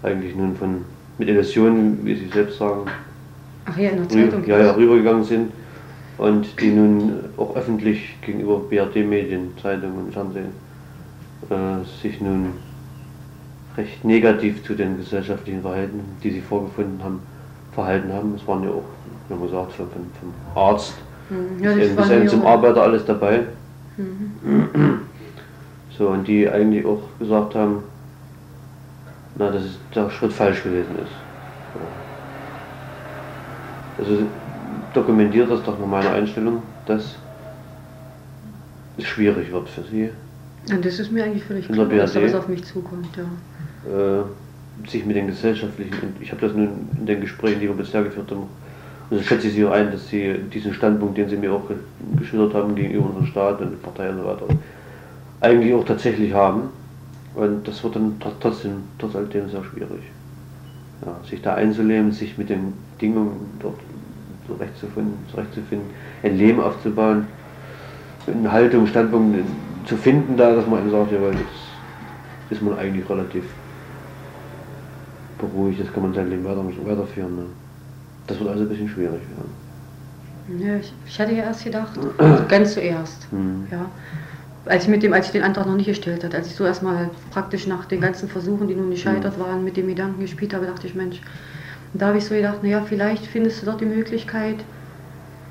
eigentlich nun von, mit Illusionen, wie Sie selbst sagen, Ach ja, in der Zeitung. Ja, ja, rübergegangen sind und die nun auch öffentlich gegenüber BRD-Medien, Zeitungen und Fernsehen äh, sich nun recht negativ zu den gesellschaftlichen Verhalten, die sie vorgefunden haben, verhalten haben. Es waren ja auch, wie man gesagt, vom, vom Arzt mhm. ja, bis, bis hin zum Arbeiter alles dabei. Mhm. So, und die eigentlich auch gesagt haben, na, dass der Schritt falsch gewesen ist. Also dokumentiert das doch nur meine Einstellung, dass es schwierig wird für Sie. Ja, das ist mir eigentlich völlig klar, dass was auf mich zukommt, ja. Äh, sich mit den gesellschaftlichen, ich habe das nun in den Gesprächen, die wir bisher geführt haben, Also schätze ich Sie auch ein, dass Sie diesen Standpunkt, den Sie mir auch geschildert haben gegenüber unserem Staat und der Partei und so weiter, eigentlich auch tatsächlich haben. Und das wird dann trotzdem, trotz alledem sehr schwierig. Ja, sich da einzuleben, sich mit den Bedingungen dort zurechtzufinden, zurechtzufinden ein Leben aufzubauen, eine Haltung, Standpunkt zu finden da, dass man eben sagt, ja, weil jetzt ist man eigentlich relativ beruhigt, jetzt kann man sein Leben weiter, weiterführen. Ne? Das wird also ein bisschen schwierig werden. Ja, ich, ich hatte ja erst gedacht, also ganz zuerst, mhm. ja, als ich, mit dem, als ich den Antrag noch nicht gestellt hatte, als ich so erstmal praktisch nach den ganzen Versuchen, die nun gescheitert mhm. waren, mit dem Gedanken gespielt habe, dachte ich, Mensch, da habe ich so gedacht, naja, vielleicht findest du dort die Möglichkeit,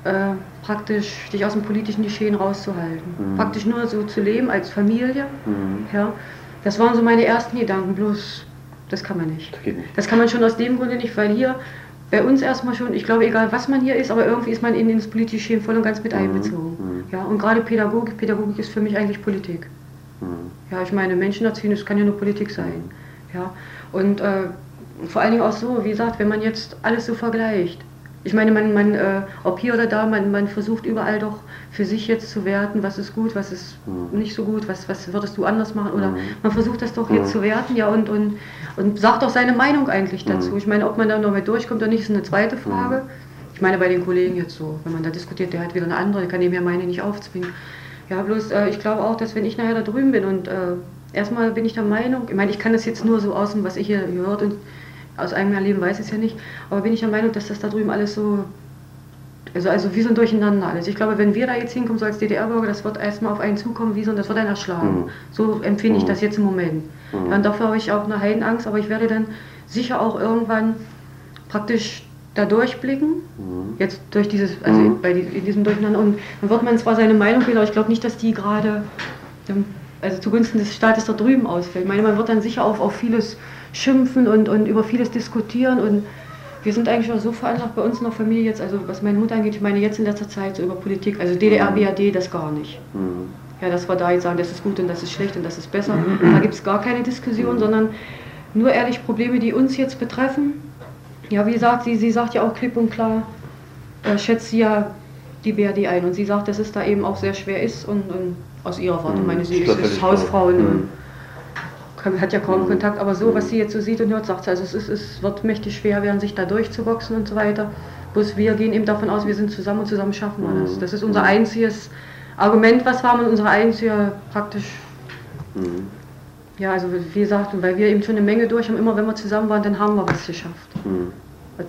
äh, praktisch dich aus dem politischen Geschehen rauszuhalten. Mhm. Praktisch nur so zu leben als Familie. Mhm. Ja, das waren so meine ersten Gedanken, bloß das kann man nicht. Das, nicht. das kann man schon aus dem Grunde nicht, weil hier bei uns erstmal schon, ich glaube, egal was man hier ist, aber irgendwie ist man in das politische Geschehen voll und ganz mit mhm. einbezogen. Mhm. Ja, und gerade Pädagogik, Pädagogik ist für mich eigentlich Politik. Mhm. Ja, ich meine, Menschen erziehen, das kann ja nur Politik sein. Ja, und äh, vor allen Dingen auch so, wie gesagt, wenn man jetzt alles so vergleicht. Ich meine, man, man äh, ob hier oder da, man, man versucht überall doch für sich jetzt zu werten, was ist gut, was ist mhm. nicht so gut, was, was würdest du anders machen. Oder mhm. man versucht das doch jetzt mhm. zu werten, ja, und, und, und sagt auch seine Meinung eigentlich dazu. Ich meine, ob man da noch mit durchkommt oder nicht, ist eine zweite Frage. Ich meine, bei den Kollegen jetzt so, wenn man da diskutiert, der hat wieder eine andere, der kann dem ja meine nicht aufzwingen. Ja, bloß äh, ich glaube auch, dass wenn ich nachher da drüben bin und äh, erstmal bin ich der Meinung, ich meine, ich kann das jetzt nur so aus dem, was ich hier gehört und aus eigenem Erleben weiß ich es ja nicht, aber bin ich der Meinung, dass das da drüben alles so, also, also wie so ein Durcheinander alles. Ich glaube, wenn wir da jetzt hinkommen, so als DDR-Bürger, das wird erstmal auf einen zukommen, wie so, und das wird einen erschlagen. Mhm. So empfinde ich mhm. das jetzt im Moment. Mhm. Und dafür habe ich auch eine Heidenangst, aber ich werde dann sicher auch irgendwann praktisch da durchblicken, mhm. jetzt durch dieses, also mhm. bei in diesem Durcheinander, und dann wird man zwar seine Meinung wählen, aber ich glaube nicht, dass die gerade also zugunsten des Staates da drüben ausfällt. Ich meine, man wird dann sicher auf, auf vieles schimpfen und, und über vieles diskutieren und wir sind eigentlich auch so veranlagt bei uns in der Familie jetzt, also was meine Mutter angeht, ich meine jetzt in letzter Zeit so über Politik, also DDR, mhm. BRD, das gar nicht. Mhm. Ja, dass wir da jetzt sagen, das ist gut und das ist schlecht und das ist besser. Mhm. Da gibt es gar keine Diskussion, mhm. sondern nur ehrlich Probleme, die uns jetzt betreffen. Ja, wie gesagt, sie, sie sagt ja auch klipp und klar, äh, schätzt sie ja die BRD ein und sie sagt, dass es da eben auch sehr schwer ist und, und aus ihrer Warte, meine sie ist, ist Hausfrau hat ja kaum mhm. Kontakt, aber so, was sie jetzt so sieht und hört, sagt sie, also es, ist, es wird mächtig schwer werden, sich da durchzuboxen und so weiter. Bloß wir gehen eben davon aus, wir sind zusammen und zusammen schaffen wir das. Mhm. Das ist unser mhm. einziges Argument, was wir haben und unsere einzige praktisch. Mhm. Ja, also wie gesagt, weil wir eben schon eine Menge durch haben, immer wenn wir zusammen waren, dann haben wir was geschafft. Mhm.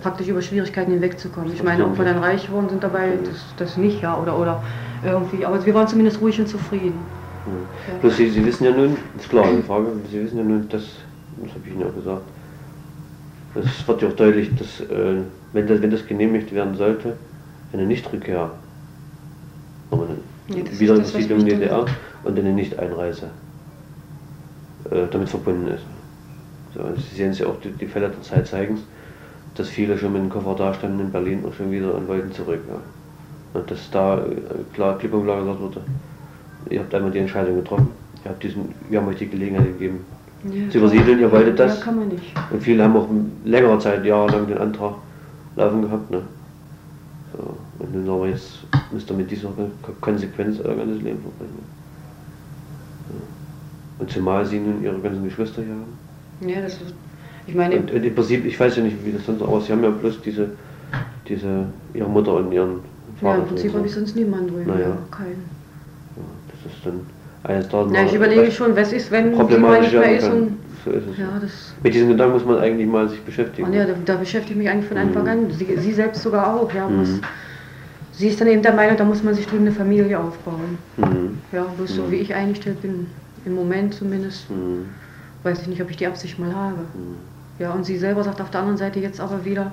Praktisch über Schwierigkeiten hinwegzukommen. Ich meine, ob wir dann reich geworden sind dabei, das, das nicht, ja, oder, oder irgendwie, aber wir waren zumindest ruhig und zufrieden. Ja. Bloß Sie, Sie wissen ja nun, das ist klar eine Frage, Sie wissen ja nun, dass, das habe ich Ihnen auch gesagt, es wird ja auch deutlich, dass äh, wenn, das, wenn das genehmigt werden sollte, eine Nichtrückkehr, nee, wieder in die Siedlung DDR und eine Nicht-Einreise äh, damit verbunden ist. So, Sie sehen es ja auch, die, die Fälle der Zeit zeigen es, dass viele schon mit dem Koffer dastanden in Berlin und schon wieder und wollten zurück. Ja. Und dass da äh, klar klipp und klar gesagt wurde, ihr habt einmal die Entscheidung getroffen, ihr habt diesen, wir haben euch die Gelegenheit gegeben, ja, zu übersiedeln, ihr wolltet das. Ja, kann man nicht. Und viele haben auch längere Zeit, jahrelang den Antrag laufen gehabt. Ne? So, und sagen wir jetzt, müsst ihr mit dieser Konsequenz euer ganzes Leben verbringen. Ja. Und zumal sie nun ihre ganzen Geschwister hier haben. Ja, das ist, ich meine... Und, und im Prinzip, ich weiß ja nicht, wie das sonst aussieht, sie haben ja bloß diese, diese, ihre Mutter und ihren Vater. Ja, im Prinzip habe ich sonst niemanden drüben, naja. ja, keinen das ist dann eines der Ja, ich überlege schon, was ist, wenn jemand nicht mehr ist. Und, so ist es. Ja, das Mit diesen Gedanken muss man eigentlich mal sich beschäftigen. Und ja, da, da beschäftige ich mich eigentlich von Anfang mhm. an. Sie, sie, selbst sogar auch. Ja, mhm. Sie ist dann eben der Meinung, da muss man sich drüben eine Familie aufbauen. Mhm. Ja, bloß so mhm. wie ich eingestellt bin, im Moment zumindest, mhm. weiß ich nicht, ob ich die Absicht mal habe. Mhm. Ja, und sie selber sagt auf der anderen Seite jetzt aber wieder,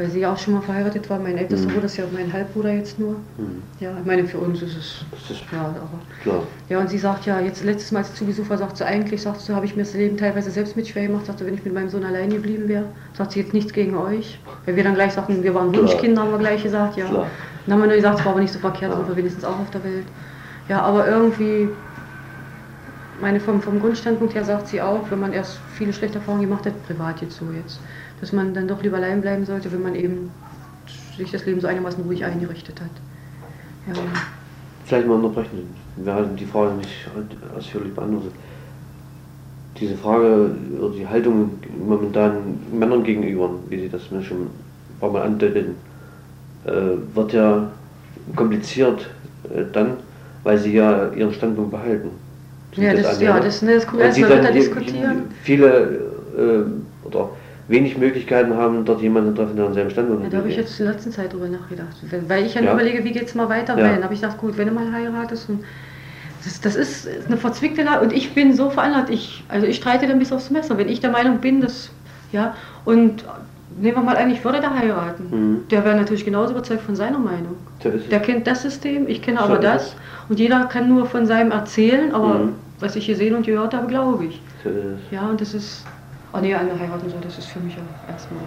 weil sie ja auch schon mal verheiratet war. Mein ältester mhm. Bruder ist ja mein Halbbruder jetzt nur. Mhm. Ja, ich meine, für uns ist es. Das ist ja, aber, klar. Ja, und sie sagt ja, jetzt letztes Mal, als sie zu Besuch war, sagt sie, eigentlich, sagt sie, habe ich mir das Leben teilweise selbst mit schwer gemacht. Sagt sie, wenn ich mit meinem Sohn allein geblieben wäre, sagt sie jetzt nichts gegen euch. Weil wir dann gleich sagten, wir waren Wunschkinder, haben wir gleich gesagt, ja. Klar. Dann haben wir nur gesagt, es war aber nicht so verkehrt, sind wir wenigstens auch auf der Welt. Ja, aber irgendwie, meine, vom, vom Grundstandpunkt her sagt sie auch, wenn man erst viele schlechte Erfahrungen gemacht hat, privat jetzt so jetzt dass man dann doch lieber allein bleiben sollte, wenn man eben sich das Leben so einigermaßen ruhig eingerichtet hat. Ja. Vielleicht mal unterbrechen. Wir hatten die Frage nicht ausführlich beantwortet. Diese Frage oder die Haltung momentan Männern gegenüber, wie Sie das schon ein paar Mal andeuteten, äh, wird ja kompliziert äh, dann, weil sie ja ihren Standpunkt behalten. Sind Ja, das, ja, das, ne, das kommt Und erst sie mal dann wieder die- diskutieren. viele äh, oder wenig Möglichkeiten haben, dort jemanden zu treffen, der an seinem Standpunkt Ja, da habe ich jetzt in der letzten Zeit drüber nachgedacht. Weil- Weil ich ja, Ja. überlege, wie geht es mal weiter, Ja. wenn. habe ich gedacht, gut, wenn du mal heiratest und das, das ist eine verzwickte Lage und ich bin so veranlagt, ich, also ich streite dann bis aufs Messer. Wenn ich der Meinung bin, dass, ja, und nehmen wir mal an, ich würde da heiraten. Mhm. Der wäre natürlich genauso überzeugt von seiner Meinung. Ist. Der kennt das System, ich kenne So aber ist das. es. Und jeder kann nur von seinem erzählen, aber Mhm. was ich gesehen und gehört habe, glaube ich. So ist es. Ja, und das ist. Oh nee, eine heiraten so, das ist für mich auch erstmal.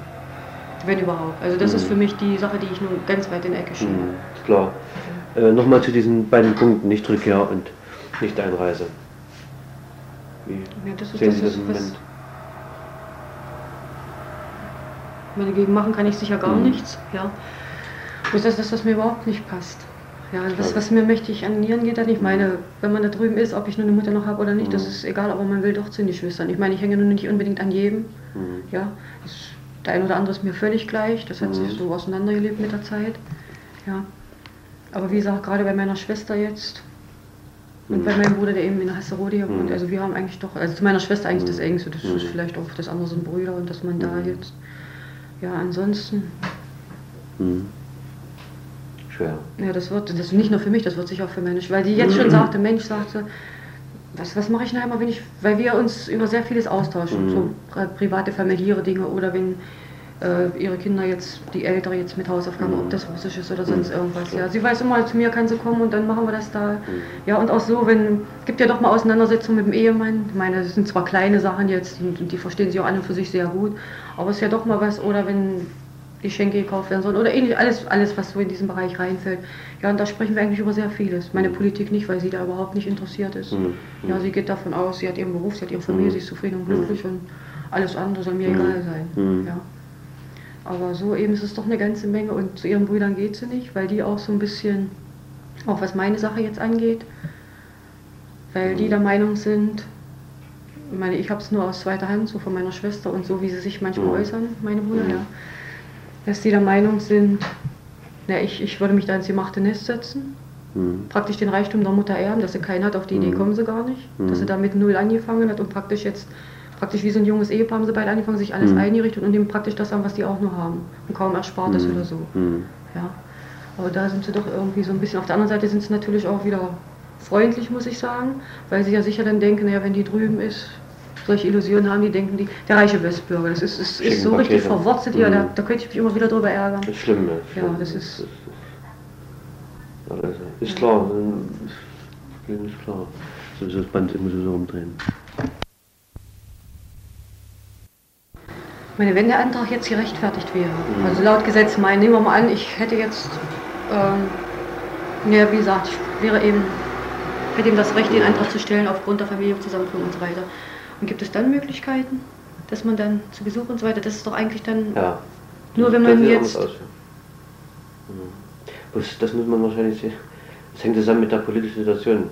Wenn überhaupt. Also das Mhm. ist für mich die Sache, die ich nun ganz weit in die Ecke schiebe. Mhm, klar. Äh, Nochmal zu diesen beiden Punkten, Nichtrückkehr und Nicht-Einreise. Wie Ja, das ist sehen das, Sie das im Moment? meine gegen machen kann ich sicher gar Mhm. nichts. Ja. Das ist das, was mir überhaupt nicht passt. Ja, was, Ja. was mir mächtig an den Nieren geht, dann ich meine, wenn man da drüben ist, ob ich nur eine Mutter noch habe oder nicht, das Mhm. ist egal, aber man will doch zu den Geschwistern. Ich meine, ich hänge nun nicht unbedingt an jedem. Mhm. Ja, das, der ein oder andere ist mir völlig gleich. Das hat Mhm. sich so auseinandergelebt mit der Zeit. Ja. Aber wie gesagt, gerade bei meiner Schwester jetzt und Mhm. bei meinem Bruder, der eben in der Hasserode wohnt, Mhm. also wir haben eigentlich doch, also zu meiner Schwester eigentlich das Mhm. Engste, das ist vielleicht auch das andere sind Brüder und dass man da jetzt, ja, ansonsten. Schwer. ja, das wird, das nicht nur für mich, das wird sich auch für Schwester, weil die jetzt schon sagte, Mensch, sagte, was, was mache ich nachher mal, wenn ich, weil wir uns über sehr vieles austauschen, Mhm. so pri- private, familiäre Dinge oder wenn äh, ihre Kinder jetzt, die Ältere jetzt mit Hausaufgaben, Mhm. ob das Russisch ist oder sonst Mhm. irgendwas. Ja, sie weiß immer, zu mir kann sie kommen und dann machen wir das da. Ja, und auch so, wenn, es gibt ja doch mal Auseinandersetzungen mit dem Ehemann. Ich meine, das sind zwar kleine Sachen jetzt und, und die verstehen sie auch an und für sich sehr gut, aber es ist ja doch mal was, oder wenn Geschenke gekauft werden sollen oder ähnlich, alles, alles, was so in diesen Bereich reinfällt. Ja, und da sprechen wir eigentlich über sehr vieles. Meine Politik nicht, weil sie da überhaupt nicht interessiert ist. Mhm. Ja, sie geht davon aus, sie hat ihren Beruf, sie hat ihre Familie, Mhm. sie ist zufrieden und glücklich und alles andere soll mir Mhm. egal sein. Mhm. Ja. Aber so eben ist es doch eine ganze Menge und zu ihren Brüdern geht sie nicht, weil die auch so ein bisschen, auch was meine Sache jetzt angeht, weil die der Meinung sind, ich meine, ich habe es nur aus zweiter Hand, so von meiner Schwester und so wie sie sich manchmal Mhm. äußern, meine Brüder, Mhm. ja, dass die der Meinung sind, na, ich, ich würde mich da ins gemachte Nest setzen, Mhm. praktisch den Reichtum der Mutter erben, dass sie keinen hat, auf die Idee Mhm. kommen sie gar nicht, dass sie Mhm. da mit Null angefangen hat und praktisch jetzt, praktisch wie so ein junges Ehepaar haben sie beide angefangen, sich alles Mhm. eingerichtet und ihm praktisch das haben, was die auch nur haben und kaum Erspartes Mhm. oder so. Mhm. Ja. Aber da sind sie doch irgendwie so ein bisschen, auf der anderen Seite sind sie natürlich auch wieder freundlich, muss ich sagen, weil sie ja sicher dann denken, naja, wenn die drüben ist, solche Illusionen haben, die denken, die, der reiche Westbürger, das ist, ist, ist so Schicken richtig Pakete. verwurzelt hier, Mhm. da, da könnte ich mich immer wieder drüber ärgern. Das ist schlimm, ja. Ja, das ist- das ist klar. Das ist klar. So ist das Band immer so umdrehen. Ich meine, wenn der Antrag jetzt gerechtfertigt wäre, Mhm. also laut Gesetz mein, nehmen wir mal an, ich hätte jetzt, ähm, ja, wie gesagt, ich wäre eben, hätte ihm das Recht, den Antrag zu stellen aufgrund der Familienzusammenführung und so weiter. Und gibt es dann Möglichkeiten, dass man dann zu Besuch und so weiter, das ist doch eigentlich dann Ja. Nur wenn man jetzt- aus, ja. Mhm. Das muss man wahrscheinlich sehen. Das hängt zusammen mit der politischen Situation,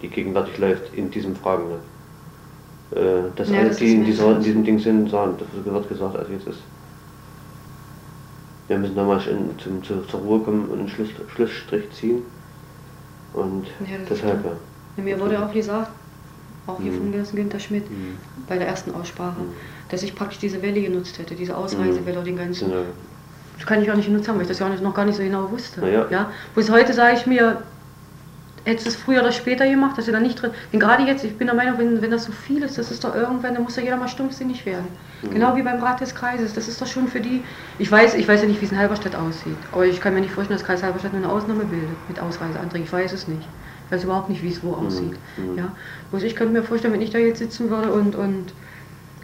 die gegenwärtig läuft in diesen Fragen. Ne? Äh, Dass Ja, alle, das die in, dieser, in diesem Ding sind, sagen, das wird gesagt, als jetzt ist. Wir müssen nochmal zum, zur, zur Ruhe kommen und einen Schluss, Schlussstrich ziehen. Und Ja, deshalb, ja. Mir wurde auch gesagt, auch hier Mhm. vom Genossen Günther Schmidt, Mhm. bei der ersten Aussprache, Mhm. dass ich praktisch diese Welle genutzt hätte, diese Ausreisewelle, den ganzen. Genau. Das kann ich auch nicht genutzt haben, weil ich das ja noch gar nicht so genau wusste. Ja. Ja? Bis heute sage ich mir, hättest du es früher oder später gemacht, dass du da nicht drin. Denn gerade jetzt, ich bin der Meinung, wenn, wenn das so viel ist, das ist doch irgendwann, dann muss ja jeder mal stumpfsinnig werden. Mhm. Genau wie beim Rat des Kreises. Das ist doch schon für die. Ich weiß, ich weiß ja nicht, wie es in Halberstadt aussieht. Aber ich kann mir nicht vorstellen, dass Kreis Halberstadt nur eine Ausnahme bildet mit Ausreiseanträgen. Ich weiß es nicht. Ich weiß überhaupt nicht, wie es wo aussieht. Mhm. Ja? Bloß ich könnte mir vorstellen, wenn ich da jetzt sitzen würde und, und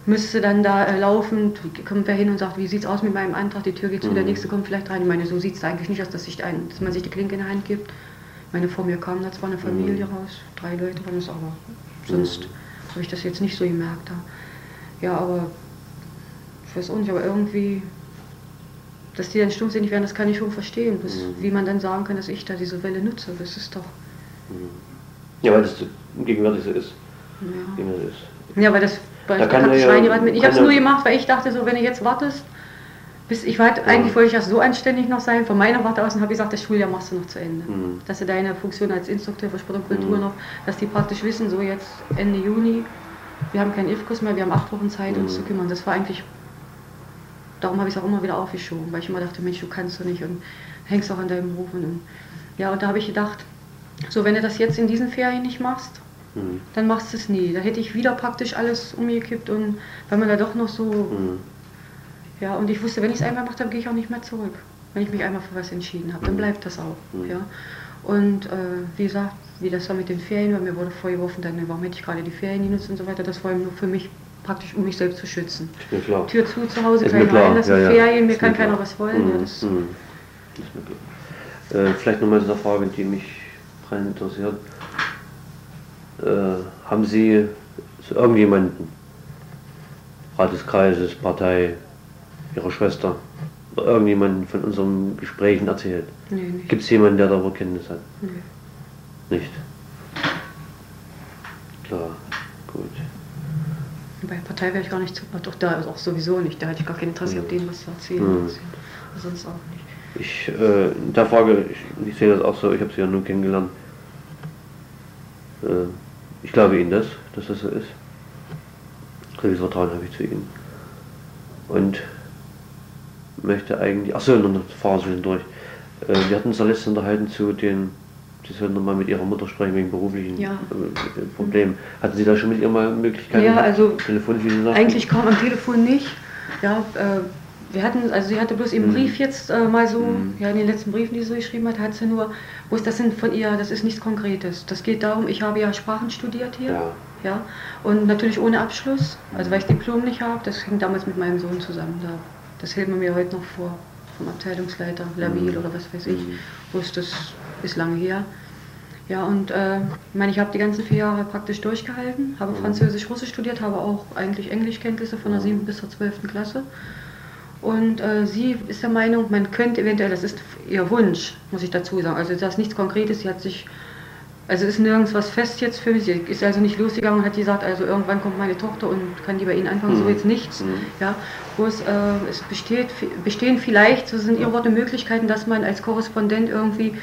müsste dann da äh, laufend, kommt wer hin und sagt, wie sieht's aus mit meinem Antrag, die Tür geht zu, der Mhm. nächste kommt vielleicht rein. Ich meine, so sieht es eigentlich nicht aus, dass, sich ein, dass man sich die Klinke in die Hand gibt. Ich meine, vor mir kam da zwar eine Familie Mhm. raus, drei Leute waren es, aber sonst habe ich das jetzt nicht so gemerkt. Da. Ja, aber ich weiß auch nicht, aber irgendwie, dass die dann stumpfsinnig werden, das kann ich schon verstehen. Das, Mhm. Wie man dann sagen kann, dass ich da diese Welle nutze, das ist doch. Ja, weil das gegenwärtig so ist. Ja, ist. ja weil das Da kann hat er ja- mit. Ich habe es nur gemacht, weil ich dachte so, wenn du jetzt wartest, bis ich war, eigentlich wollte ich ja so anständig noch sein, von meiner Warte aus habe gesagt, das Schuljahr machst du noch zu Ende. Mhm. Dass du deine Funktion als Instrukteur für Sport und Kultur Mhm. noch, dass die praktisch wissen, so jetzt Ende Juni, wir haben keinen IFKUS mehr, wir haben acht Wochen Zeit, uns Mhm. zu kümmern. Das war eigentlich, darum habe ich es auch immer wieder aufgeschoben, weil ich immer dachte, Mensch, du kannst du nicht und hängst auch an deinem Beruf. Und, ja, und da habe ich gedacht, so wenn du das jetzt in diesen Ferien nicht machst, Mhm. dann machst du es nie. Da hätte ich wieder praktisch alles umgekippt und weil man da doch noch so, Mhm. ja, und ich wusste, wenn ich es einmal gemacht habe, gehe ich auch nicht mehr zurück. Wenn ich mich einmal für was entschieden habe, dann Mhm. bleibt das auch. Mhm. Ja. Und äh, wie gesagt, wie das war mit den Ferien, weil mir wurde vorgeworfen, dann, warum hätte ich gerade die Ferien genutzt und so weiter, das war nur für mich praktisch, um mich selbst zu schützen. Ist mir klar. Tür zu zu Hause, Ist mir keine klar, reinlassen, ja, ja. Ferien, mir Ist kann mir keiner was wollen. Ja, Mhm. das, Mhm. Ist mir klar. Äh, vielleicht nochmal zu der Frage, die mich rein interessiert. Äh, haben Sie irgendjemanden, Rat des Kreises, Partei, Ihrer Schwester, irgendjemanden von unseren Gesprächen erzählt? nee. Gibt es jemanden, der darüber Kenntnis hat? Nee. Nicht? Klar, gut. Bei der Partei wäre ich gar nicht zu, doch da ist auch sowieso nicht, da hätte ich gar kein Interesse, auf denen was zu erzählen. Mhm. Sonst auch nicht. Ich, äh, in der Frage, ich, ich sehe das auch so, ich habe sie ja nur kennengelernt. Äh, ich glaube Ihnen das, dass das so ist. Gewisses Vertrauen habe ich zu Ihnen. Und möchte eigentlich, achso, noch eine Phase durch. Äh, wir hatten uns ja letztens unterhalten zu den, Sie sollten nochmal mit Ihrer Mutter sprechen wegen beruflichen Ja. äh, Problemen. Hatten Sie da schon mit ihr mal Möglichkeiten? Ja, also telefonisch, wie Sie sagten? Eigentlich kaum am Telefon nicht. Ja, äh, wir hatten, also sie hatte bloß im Mhm. Brief jetzt äh, mal so, Mhm. ja, in den letzten Briefen, die sie so geschrieben hat, hat sie nur, wo ist das sind von ihr, das ist nichts Konkretes. Das geht darum, ich habe ja Sprachen studiert hier. Ja. Ja, und natürlich ohne Abschluss, also weil ich Diplom nicht habe, das hing damals mit meinem Sohn zusammen. Da, das hält man mir heute noch vor, vom Abteilungsleiter, Labil Mhm. oder was weiß ich, Mhm. wo ist das ist lange her. Ja, und äh, ich meine, ich habe die ganzen vier Jahre praktisch durchgehalten, habe Mhm. Französisch, Russisch studiert, habe auch eigentlich Englischkenntnisse von der Mhm. 7. bis zur 12. Klasse. Und äh, sie ist der Meinung, man könnte eventuell, das ist ihr Wunsch, muss ich dazu sagen. Also das ist nichts Konkretes, sie hat sich, also ist nirgends was fest jetzt für mich. Sie ist also nicht losgegangen und hat gesagt, also irgendwann kommt meine Tochter und kann die bei Ihnen anfangen, so Mhm. jetzt nichts. Mhm. Ja, wo es, äh, es besteht, bestehen vielleicht, so sind ihre Worte, Möglichkeiten, dass man als Korrespondent irgendwie,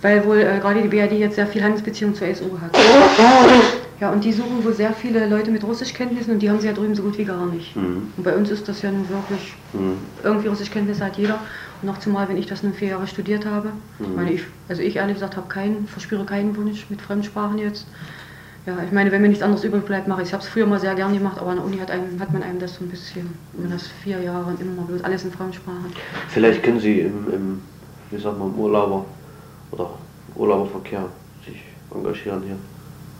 weil wohl äh, gerade die BRD jetzt sehr viel Handelsbeziehungen zur SU hat. Ja, und die suchen wohl sehr viele Leute mit Russischkenntnissen und die haben sie ja drüben so gut wie gar nicht. Mhm. Und bei uns ist das ja nun wirklich, Mhm. irgendwie Russischkenntnisse hat jeder. Und noch zumal, wenn ich das nun vier Jahre studiert habe. Ich Mhm. meine, ich, also ich ehrlich gesagt habe keinen, verspüre keinen Wunsch mit Fremdsprachen jetzt. Ja, ich meine, wenn mir nichts anderes übrig bleibt, mache ich. Ich habe es früher mal sehr gern gemacht, aber an der Uni hat, einem, hat man einem das so ein bisschen, wenn man das vier Jahre und immer mal bloß alles in Fremdsprachen. Vielleicht können Sie im, im wie sagt man, im Urlauber oder Urlauberverkehr sich engagieren hier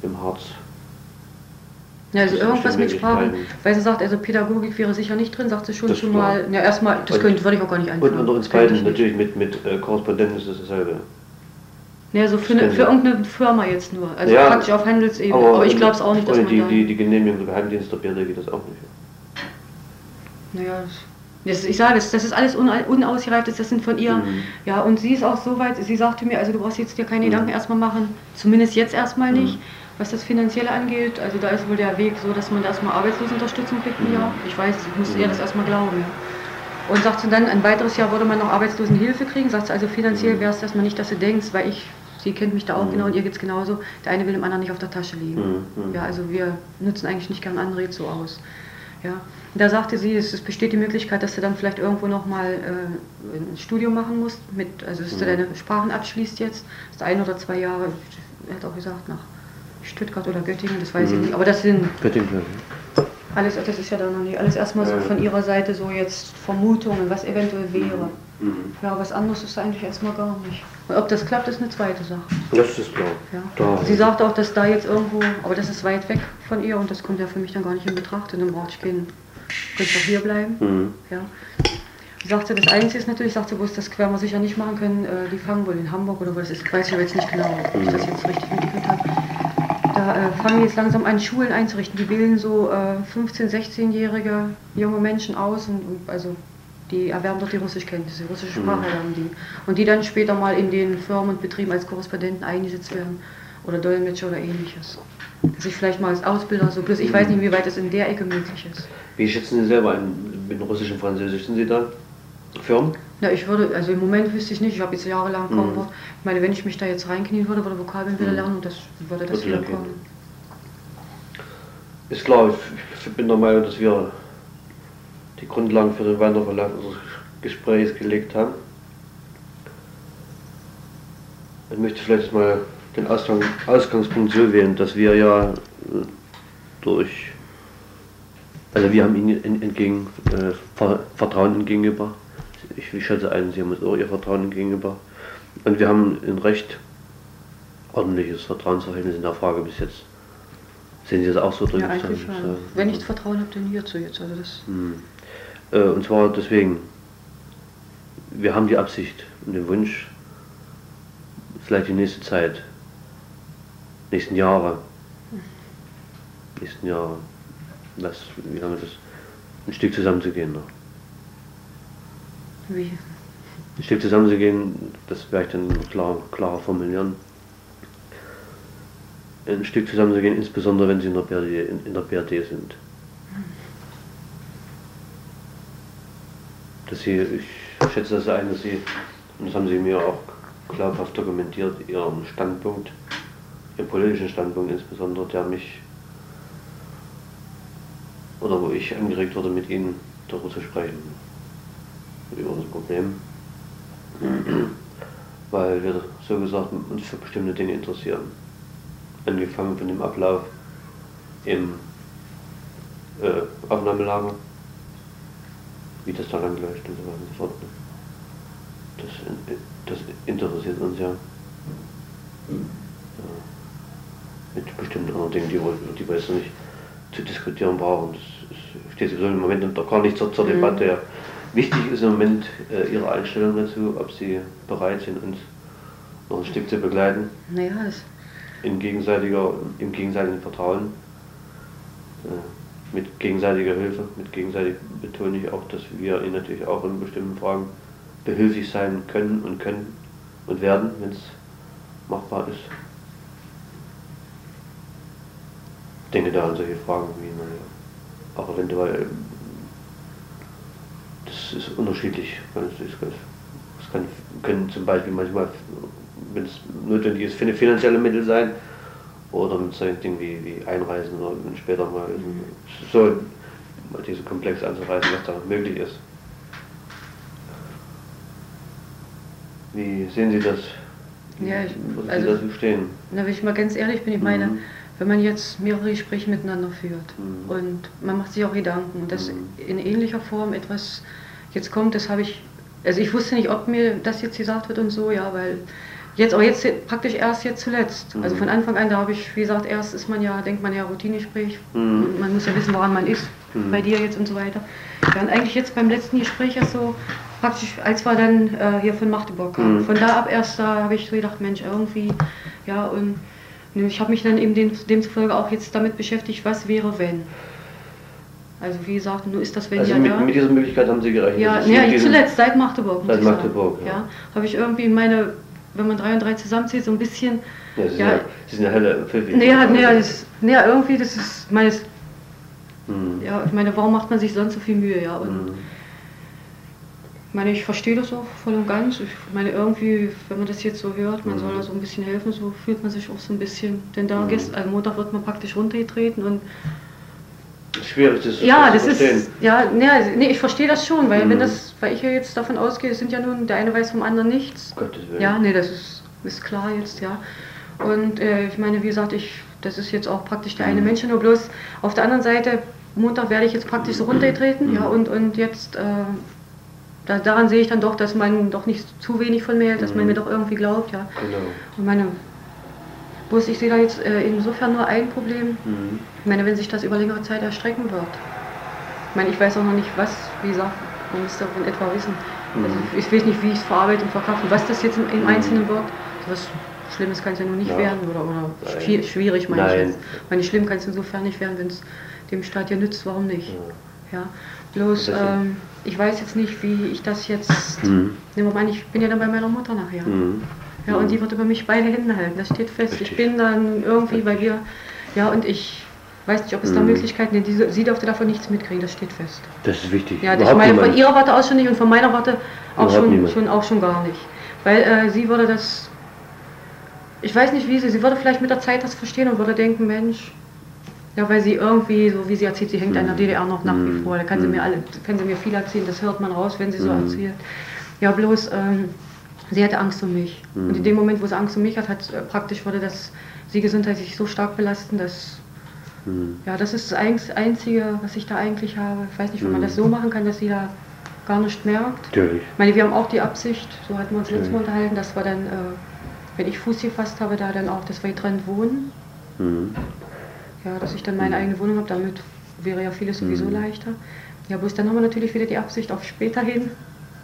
im Harz. Ja, also irgendwas mit Sprachen, weil sie sagt, also Pädagogik wäre sicher nicht drin, sagt sie schon Das schon mal. Ja, erstmal, das Und- könnte, würde ich auch gar nicht Und anfangen. uns Das könnte beiden natürlich mit, mit äh, Korrespondenten ist das dasselbe. Ja, so für, eine, für irgendeine Firma jetzt nur. Also Ja, praktisch auf Handelsebene. Aber, ich glaube es auch nicht, dass man die, da... die, die Genehmigung der Geheimdienst der BRD geht das auch nicht. Naja, das, das, ich sage, das, das ist alles un, unausgereift, das sind von ihr. Mhm. Ja, und sie ist auch so weit, sie sagte mir, also du brauchst jetzt dir keine Mhm. Gedanken erstmal machen, zumindest jetzt erstmal nicht, Mhm. Was das Finanzielle angeht. Also da ist wohl der Weg so, dass man da erstmal Arbeitslosenunterstützung kriegt ein. Jahr. Ich weiß, ich muss Mhm. ihr das erstmal glauben. Ja. Und sagt sie dann, ein weiteres Jahr würde man noch Arbeitslosenhilfe kriegen. Sagt sie, also finanziell Mhm. wäre es erstmal nicht, dass du denkst, weil ich, sie kennt mich da auch Mhm. genau und ihr geht es genauso, der eine will dem anderen nicht auf der Tasche liegen. Ja, also wir nutzen eigentlich nicht gern andere so aus. Ja. Da sagte sie, es, es besteht die Möglichkeit, dass du dann vielleicht irgendwo nochmal äh, ein Studium machen musst, mit, also dass du deine Sprachen abschließt jetzt, dass du ein oder zwei Jahre, er hat auch gesagt, nach Stuttgart oder Göttingen, das weiß ich Mhm. nicht, aber das sind Göttingen, ich. alles, das ist ja dann noch nicht, alles erstmal so von ihrer Seite so jetzt Vermutungen, was eventuell wäre. Mhm. Ja, was anderes ist eigentlich erstmal gar nicht. Und ob das klappt, ist eine zweite Sache. Das ist klar. Ja. Da. Sie sagt auch, dass da jetzt irgendwo, aber das ist weit weg von ihr und das kommt ja für mich dann gar nicht in Betracht und dann brauche ich keinen, könnte ich auch hier bleiben. Mhm. Ja. Sagt sie, das Einzige ist natürlich, sagt sie, wo es das werden wir sicher nicht machen können, äh, die fangen wohl in Hamburg oder wo das ist, weiß ich aber jetzt nicht genau, ob ich das jetzt richtig mitgekriegt habe. Da äh, fangen jetzt langsam an, Schulen einzurichten. Die wählen so äh, 15-, 16-jährige junge Menschen aus und, und also Die erwerben dort die Russischkenntnisse, die russische Sprache erwerben die. Und die dann später mal in den Firmen und Betrieben als Korrespondenten eingesetzt werden oder Dolmetscher oder ähnliches. Dass ich vielleicht mal als Ausbilder so, bloß ich weiß nicht, wie weit das in der Ecke möglich ist. Wie schätzen Sie selber ein mit Russisch und Französisch? Sind Sie da Firmen? Ja, ich würde, also im Moment wüsste ich nicht, ich habe jetzt jahrelang kaum Mhm. Ich meine, wenn ich mich da jetzt reinknien würde, würde Vokabeln wieder Mhm. lernen und das würde das wieder kommen. Ist klar, ich, ich bin der Meinung, dass wir die Grundlagen für den Weiterverlauf unseres Gesprächs gelegt haben. Ich möchte vielleicht mal den Ausgang, Ausgangspunkt so wählen, dass wir ja äh, durch, also wir haben ihnen en- entgegen, äh, Ver- Vertrauen gegenüber. Ich, ich schätze ein, sie haben uns auch ihr Vertrauen gegenüber. Und wir haben ein recht ordentliches Vertrauensverhältnis in der Frage bis jetzt. Sehen Sie das auch so drin? Ja, eigentlich schon. Wenn ich das Vertrauen habe, dann hierzu jetzt. Also das, hm. Äh, Und zwar deswegen, wir haben die Absicht und den Wunsch, vielleicht die nächste Zeit, nächsten Jahre, nächsten Jahre, was, wie lange das, ein Stück zusammenzugehen noch. Wie, Ein Stück zusammenzugehen, das werde ich dann klar, klarer formulieren. Ein Stück zusammenzugehen, insbesondere wenn sie in der BRD, in, in der BRD sind. Dass sie, ich schätze das ein, dass sie, und das haben sie mir auch glaubhaft dokumentiert, ihren Standpunkt, ihren politischen Standpunkt insbesondere, der mich, oder wo ich angeregt wurde, mit ihnen darüber zu sprechen, über das Problem weil wir so gesagt uns für bestimmte Dinge interessieren. Angefangen von dem Ablauf im äh, Aufnahmelager, wie das daran läuft und so weiter und so fort. ne. Das, das interessiert uns ja. ja. Mit bestimmten anderen Dingen, die wir, die wir jetzt nicht zu diskutieren brauchen. Das steht sowieso im Moment gar nicht zur, zur Mhm. Debatte. Ja. Wichtig ist im Moment äh, Ihre Einstellung dazu, ob Sie bereit sind, uns noch ein Stück zu begleiten, naja, das, in gegenseitiger, im gegenseitigen Vertrauen, äh, mit gegenseitiger Hilfe, mit gegenseitig betone ich auch, dass wir Ihnen natürlich auch in bestimmten Fragen behilflich sein können und können und werden, wenn es machbar ist. Ich denke da an solche Fragen wie, naja, auch eventuell, das ist unterschiedlich. Es kann, können zum Beispiel manchmal, wenn es notwendig ist, fin- finanzielle Mittel sein oder mit solchen Dingen wie, wie Einreisen oder später mal so mal diese Komplex anzureißen, was da möglich ist. Wie sehen Sie das? Ja, ich- also- Sie dazu stehen? na, wenn ich mal ganz ehrlich bin, ich meine, Mhm. Wenn man jetzt mehrere Gespräche miteinander führt Mhm. und man macht sich auch Gedanken und das Mhm. in ähnlicher Form etwas jetzt kommt, das habe ich, also ich wusste nicht, ob mir das jetzt gesagt wird und so, ja, weil jetzt, aber jetzt praktisch erst jetzt zuletzt. Also Mhm. von Anfang an, da habe ich, wie gesagt, erst ist man ja, denkt man ja Routinegespräch, Mhm. man muss ja wissen, woran man ist, Mhm. bei dir jetzt und so weiter. Und eigentlich jetzt beim letzten Gespräch ja so, praktisch, als wir dann äh, hier von Magdeburg kamen, Mhm. von da ab erst, da habe ich so gedacht, Mensch, irgendwie, ja, und ich habe mich dann eben dem, demzufolge auch jetzt damit beschäftigt, was wäre, wenn. Also wie gesagt, nur ist das wenn Also ja mit, da. mit dieser Möglichkeit haben Sie gerechnet? Ja, ja diesem- zuletzt, seit Magdeburg. Seit. Magdeburg, ja. ja. Habe ich irgendwie meine, wenn man drei und drei zusammenzieht, so ein bisschen. Ja, Sie sind Ja. sind ja helle pfiffig. Naja, naja, das, naja, irgendwie, das ist meines. Mhm. Ja, ich meine, warum macht man sich sonst so viel Mühe, ja? Und Mhm. Ich meine, ich verstehe das auch voll und ganz. Ich meine, irgendwie, wenn man das jetzt so hört, man Mhm. soll da so ein bisschen helfen, so fühlt man sich auch so ein bisschen. Denn da Mhm. gestern, also Montag wird man praktisch runtergetreten und Schwierig, das, Ja, das ist, ja, ne, nee, ich verstehe das schon, weil Mhm. wenn das, weil ich ja jetzt davon ausgehe, es sind ja nun, der eine weiß vom anderen nichts. Gottes Willen. Ja, nee, das ist, ist klar jetzt, ja. Und äh, ich meine, wie gesagt, ich, das ist jetzt auch praktisch der eine Mhm. Mensch, nur bloß auf der anderen Seite, Montag werde ich jetzt praktisch so runtergetreten, Mhm. ja, und, und jetzt, äh, da, daran sehe ich dann doch, dass man doch nicht zu wenig von mir hält, dass man Mhm. mir doch irgendwie glaubt, ja. Genau. Und meine, bloß ich sehe da jetzt äh, insofern nur ein Problem, Mhm. ich meine, wenn sich das über längere Zeit erstrecken wird. Ich meine, ich weiß auch noch nicht, was, wie gesagt, man müsste davon etwa wissen. Also Mhm. ich weiß nicht, wie ich es verarbeite und verkaufe, was das jetzt im, im Mhm. Einzelnen wird. Was Schlimmes kann es ja nur nicht Ja. werden oder, oder schwierig, meine ich Nein. jetzt. Ich meine, schlimm kann es insofern nicht werden, wenn es dem Staat ja nützt, warum nicht? Ja. Ja, bloß ähm, ich weiß jetzt nicht, wie ich das jetzt. Mhm. Nehmen wir mal an, ich bin ja dann bei meiner Mutter nachher. Mhm. Ja, und die wird über mich beide Hände halten, das steht fest. Richtig. Ich bin dann irgendwie bei ihr, ja, und ich weiß nicht, ob es da mhm. Möglichkeiten gibt. Sie, sie durfte davon nichts mitkriegen, das steht fest. Das ist wichtig. Ja, ich meine von ihrer Warte aus schon nicht und von meiner Warte auch schon, schon, auch schon gar nicht. Weil äh, sie würde das, ich weiß nicht wie sie, sie würde vielleicht mit der Zeit das verstehen und würde denken, Mensch, ja, weil sie irgendwie, so wie sie erzählt, sie hängt mhm. an der DDR noch nach wie mhm. vor. Da kann sie mhm. mir alle, kann sie mir viel erzählen, das hört man raus, wenn sie so mhm. erzählt. Ja, bloß, ähm, sie hatte Angst um mich. Und in dem Moment, wo sie Angst um mich hat, hat äh, praktisch wurde das sie gesundheitlich so stark belasten, dass ja, das ist das Einzige, was ich da eigentlich habe. Ich weiß nicht, ob man das so machen kann, dass sie da gar nicht merkt. Natürlich. Ich meine, wir haben auch die Absicht, so hatten wir uns letztes Mal unterhalten, dass wir dann, äh, wenn ich Fuß gefasst habe, da dann auch, dass wir getrennt wohnen. Mhm. Ja, dass ich dann meine eigene Wohnung habe, damit wäre ja vieles sowieso mhm. leichter. Ja, bloß dann haben wir natürlich wieder die Absicht auf später hin.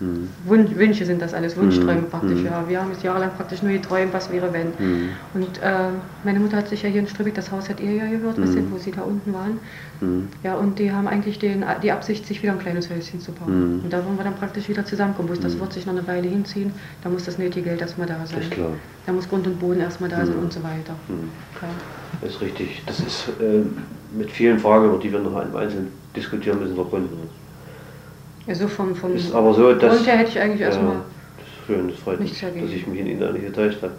Mhm. Wünsche sind das alles, Wunschträume mhm. praktisch. Mhm. Ja, wir haben es jahrelang praktisch nur geträumt, was wäre wenn. Mhm. Und äh, meine Mutter hat sich ja hier in Strübeck, das Haus hat ihr ja gehört, mhm. wo sie da unten waren. Mhm. Ja, und die haben eigentlich den, die Absicht, sich wieder ein kleines Häuschen zu bauen. Und da wollen wir dann praktisch wieder zusammenkommen. Bloß das wird sich noch eine Weile hinziehen, da muss das nötige Geld erstmal da sein. Da muss Grund und Boden erstmal da sein und so weiter. Ja. Das ist richtig. Das ist äh, mit vielen Fragen, über die wir noch einzeln diskutieren müssen, verbunden. Also vom, vom ist aber so, dass, Grund her hätte ich eigentlich erstmal. Das ist schön, das freut mich, dass ich mich in Ihnen nicht getäuscht habe.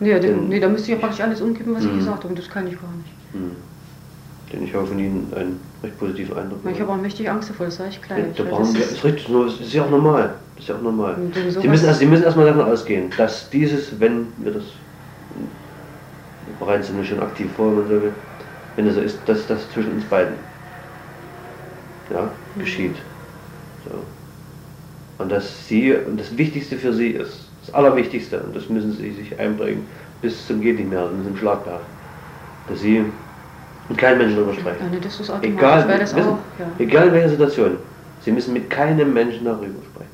Nee, denn, nee, da müsste ich ja praktisch alles umkippen, was ich mhm. gesagt habe, und das kann ich gar nicht. Mhm. Denn ich habe von Ihnen einen recht positiven Eindruck. Ich habe auch mächtig Angst davor, das sage ich gleich. Ja, da das ist, ist richtig, das ist ja auch normal. Das ist ja auch normal. Sie müssen, erst, Sie müssen erstmal davon ausgehen, dass dieses, wenn wir das bereits sind schon aktiv vor, wenn, so wenn das so ist, dass das zwischen uns beiden ja, mhm. geschieht. So. Und dass sie, und das Wichtigste für sie ist, das Allerwichtigste, und das müssen sie sich einbringen, bis zum geht nicht mehr, bis zum Schlagberg, dass sie mit keinem Menschen darüber sprechen. Ja, das ist egal, das wissen, auch, ja. egal in welcher Situation, sie müssen mit keinem Menschen darüber sprechen.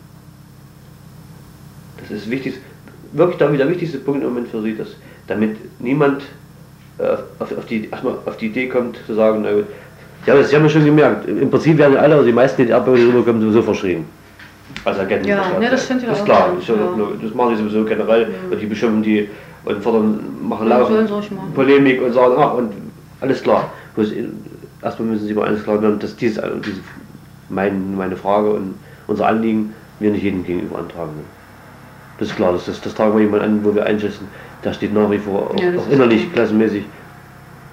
Das ist wichtig, wirklich der wichtigste Punkt im Moment für sie, dass damit niemand äh, auf, auf, die, erstmal auf die Idee kommt, zu sagen, na gut, ja, das haben wir schon gemerkt. Im Prinzip werden alle, also die meisten DDR-Bürger, rüberkommen, sowieso verschrieben. Als Agenten. Ja, ne, das stimmt ja Das ist klar. Das, ja. das machen die sowieso generell. Ja. Und die beschimpfen die und fordern, machen ja, laufen Polemik und sagen, ach, und alles klar. Bloß, erstmal müssen sie mal alles klar werden, dass dieses, also diese, mein, meine Frage und unser Anliegen wir nicht jedem gegenüber antragen. Das ist klar, das, das, das tragen wir jemand an, wo wir einschätzen, der steht nach wie vor auch, ja, auch innerlich klassenmäßig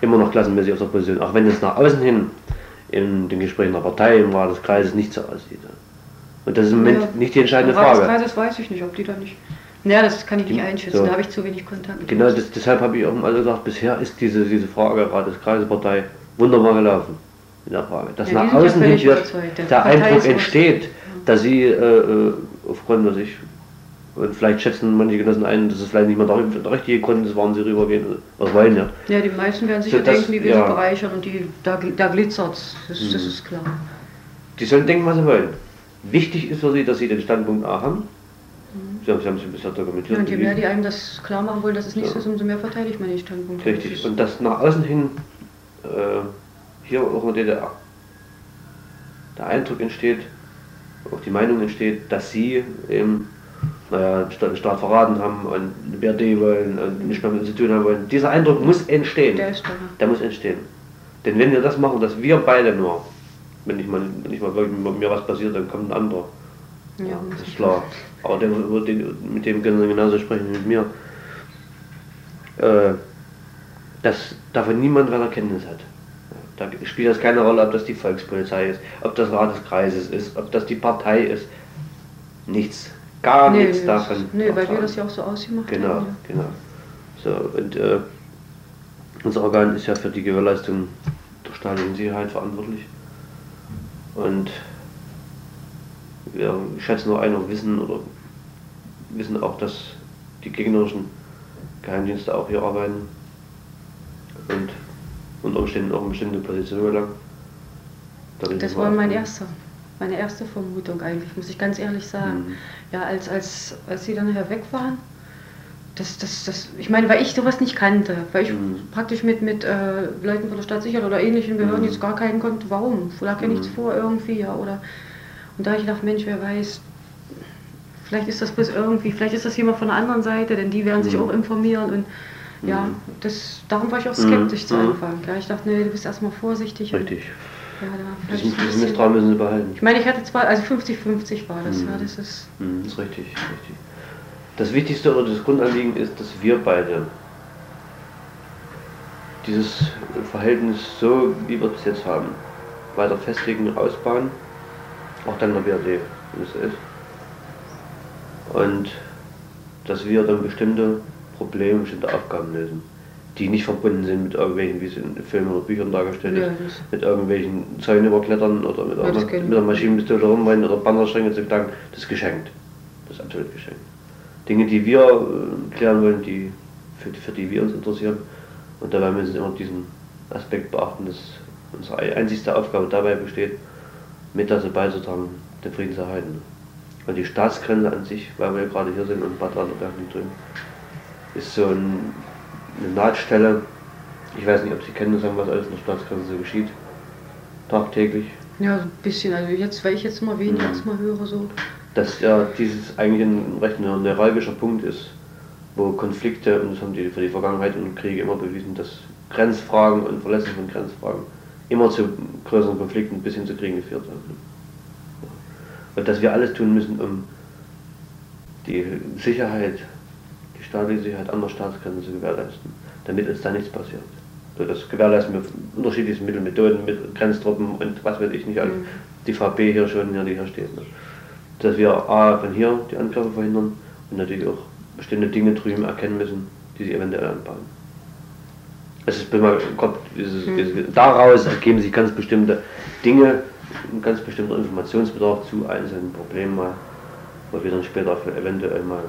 immer noch klassenmäßig auf der Position, auch wenn es nach außen hin in den Gesprächen der Partei im Rat des Kreises nicht so aussieht. Und das ist im Moment ja, nicht die entscheidende Frage. Rat des Kreises weiß ich nicht, ob die da nicht. Naja, das kann ich nicht einschätzen, so. da habe ich zu wenig Kontakt mit Genau, das, deshalb habe ich auch mal gesagt, bisher ist diese, diese Frage Rat des Kreises Partei wunderbar gelaufen. In der Frage. Dass ja, nach außen hin der, der Eindruck entsteht, dass sie äh, äh aufgrund, was ich und vielleicht schätzen manche Genossen ein, dass es vielleicht nicht mehr der, der richtige Grund ist, warum sie rübergehen oder wollen. Ja, ja die meisten werden sich so, ja denken, wie wir ja. bereichern und die, da, da glitzert das, mhm. das ist klar. Die sollen denken, was sie wollen. Wichtig ist für sie, dass sie den Standpunkt A haben. Mhm. Sie haben, sie haben sich bisher dokumentiert. Ja, und je mehr die einem das klar machen wollen, dass es nicht so ist, umso mehr verteidigt man den Standpunkt. Richtig. Und dass nach außen hin, äh, hier auch in der DDR, der Eindruck entsteht, auch die Meinung entsteht, dass sie eben naja, den Staat verraten haben und eine BRD wollen und nicht mehr mit uns zu tun haben wollen. Dieser Eindruck muss entstehen. Der, ist da. der muss entstehen. Denn wenn wir das machen, dass wir beide nur, wenn ich mal, wenn ich mal wirklich mit mir was passiert, dann kommt ein anderer. Ja, das ist klar. Aber den, den, mit dem können Sie genauso sprechen wie mit mir. Äh, dass davon niemand eine Erkenntnis hat. Da spielt das keine Rolle, ob das die Volkspolizei ist, ob das Rat des Kreises ist, ob das die Partei ist. Nichts gar nee, nichts davon. Nee, weil wir das ja auch so ausgemacht genau, haben. Genau, genau. So, und äh, unser Organ ist ja für die Gewährleistung der staatlichen Sicherheit verantwortlich. Und wir schätzen nur ein und wissen oder wissen auch, dass die gegnerischen Geheimdienste auch hier arbeiten und unter Umständen auch eine bestimmte Position gelangen. Das war mein erster meine erste Vermutung eigentlich, muss ich ganz ehrlich sagen. Mhm. Ja, als, als, als sie dann nachher weg waren, das, das, das, ich meine, weil ich sowas nicht kannte, weil ich mhm. praktisch mit, mit äh, Leuten von der Stadtsicherheit oder ähnlichen Behörden mhm. jetzt gar keinen konnte, warum? Da lag ja nichts mhm. vor irgendwie, ja, oder. Und da habe ich gedacht, Mensch, wer weiß, vielleicht ist das bloß irgendwie, vielleicht ist das jemand von der anderen Seite, denn die werden sich Mhm. auch informieren und ja, Mhm. das, darum war ich auch skeptisch zu. Anfang. Ja, ich dachte, nee, du bist erstmal vorsichtig. Richtig. Ja, da das bisschen- Misstrauen müssen sie behalten. Ich meine, ich hatte zwar, also 50-50 war das, Mhm. ja, das ist, Mhm, das ist richtig, richtig. Das Wichtigste oder das Grundanliegen ist, dass wir beide dieses Verhältnis so, wie wir es jetzt haben, weiter festigen, ausbauen, auch dann in der BRD, wenn es ist. Und dass wir dann bestimmte Probleme, bestimmte Aufgaben lösen, die nicht verbunden sind mit irgendwelchen, wie es in Filmen oder Büchern dargestellt Ja, ist, mit irgendwelchen Zäunen überklettern oder mit, Ja, einer, mit einer Maschinenpistole rumrennen oder Panzerstränge zu knacken, das ist geschenkt. Das ist absolut geschenkt. Dinge, die wir äh, klären wollen, die, für, für die wir uns interessieren. Und dabei müssen wir immer diesen Aspekt beachten, dass unsere einzigste Aufgabe dabei besteht, mit dazu beizutragen, den Frieden zu erhalten. Und die Staatsgrenze an sich, weil wir gerade hier sind und Bad nicht drüben, ist so ein, eine Nahtstelle. Ich weiß nicht, ob Sie kennen, sagen, was alles in der Staatsgrenze so geschieht. Tagtäglich. ja, so ein bisschen, also jetzt, weil ich jetzt mal weniger Mhm. mal höre, so, dass ja dieses eigentlich ein recht ein neuralgischer Punkt ist, wo Konflikte, und das haben die für die Vergangenheit und Kriege immer bewiesen, dass Grenzfragen und Verletzung von Grenzfragen immer zu größeren Konflikten bis hin zu Kriegen geführt haben. Und dass wir alles tun müssen, um die Sicherheit, die staatliche Sicherheit an der Staatsgrenze gewährleisten, damit uns da nichts passiert. So, das gewährleisten wir unterschiedliche Mittel, Methoden, mit Grenztruppen und was weiß ich nicht, alles. Mhm. die VB hier schon, ja, die hier steht. Ne? Dass wir A, von hier die Angriffe verhindern und natürlich auch bestimmte Dinge drüben erkennen müssen, die sie eventuell anbauen. Es ist immer Gott, dieses, Mhm. dieses, daraus ergeben sich ganz bestimmte Dinge, ein ganz bestimmter Informationsbedarf zu einzelnen Problemen mal, wo wir dann später eventuell mal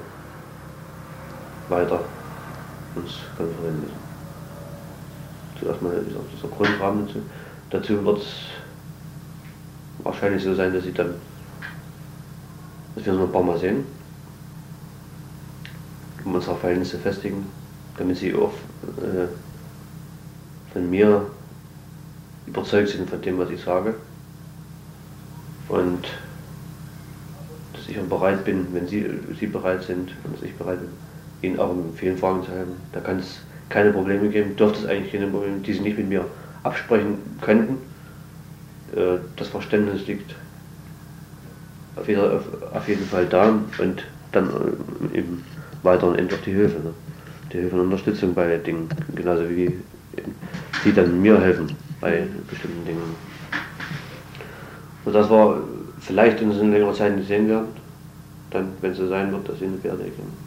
weiter uns konferieren müssen. Zuerst mal dieser, dieser Grundrahmen dazu. Dazu wird es wahrscheinlich so sein, dass sie dann, dass wir uns noch ein paar Mal sehen, um unsere Verhältnisse festigen, damit sie auch äh, von mir überzeugt sind von dem, was ich sage. Und dass ich auch bereit bin, wenn sie, sie bereit sind und dass ich bereit bin, ihnen auch in vielen Fragen zu helfen. Da kann es keine Probleme geben, dürfte es eigentlich keine Probleme, die sie nicht mit mir absprechen könnten. Äh, Das Verständnis liegt auf, jeder, auf, auf jeden Fall da und dann äh, im weiteren Ende auch die Hilfe. Ne? Die Hilfe und Unterstützung bei Dingen, genauso wie sie dann mir helfen bei bestimmten Dingen. Und das war vielleicht in längerer Zeit nicht sehen werden, dann, wenn es so sein wird, dass sie eine Pferde gehen.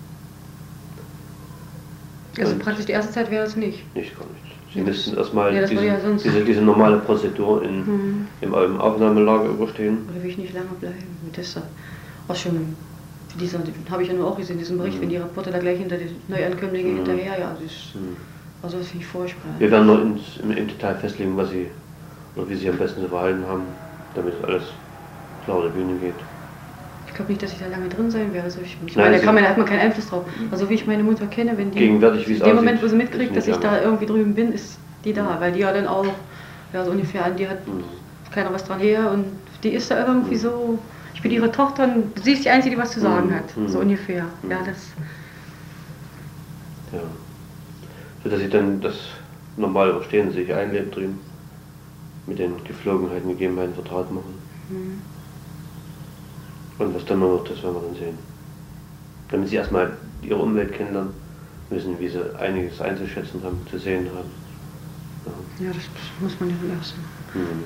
Also praktisch die erste Zeit wäre es nicht. Nicht gar nicht. Sie das- müssten erstmal ja, das diese, würde ja diese, diese normale Prozedur in, Mhm. im, im Aufnahmelager überstehen. Oder will ich nicht lange bleiben? Mit dieser, auch schon, dieser, habe ich ja nur auch gesehen, diesen Bericht, Mhm. wenn die Reporter da gleich hinter den Neuankömmlingen Mhm. hinterher, ja, das ist, Hm. also das finde ich furchtbar. Wir werden noch ins, im, im Detail festlegen, was sie oder wie sie am besten zu verhalten haben, damit alles klar die Bühne geht. Ich glaube nicht, dass ich da lange drin sein werde. Also ich, ich Nein, meine, da kann man, da hat man keinen Einfluss drauf. Also wie ich meine Mutter kenne, wenn die in dem Moment, wo sie mitkriegt, dass ich da lange. irgendwie drüben bin, ist die da, weil die ja dann auch, ja so ungefähr an die hat Hm. keiner was dran her und die ist da irgendwie so, ich bin ihre Tochter und sie ist die Einzige, die was zu sagen Mhm. hat, Mhm. so ungefähr. Mhm. Ja, das, Ja. So dass sie dann das normal überstehen, sich einleben drüben, mit den Geflogenheiten, Gegebenheiten vertraut machen. mhm. Und was dann noch das werden wir dann sehen. Damit sie erstmal ihre Umwelt kennenlernen müssen, wie sie einiges einzuschätzen haben, zu sehen haben. Ja. ja, das muss man ja lassen. Mhm.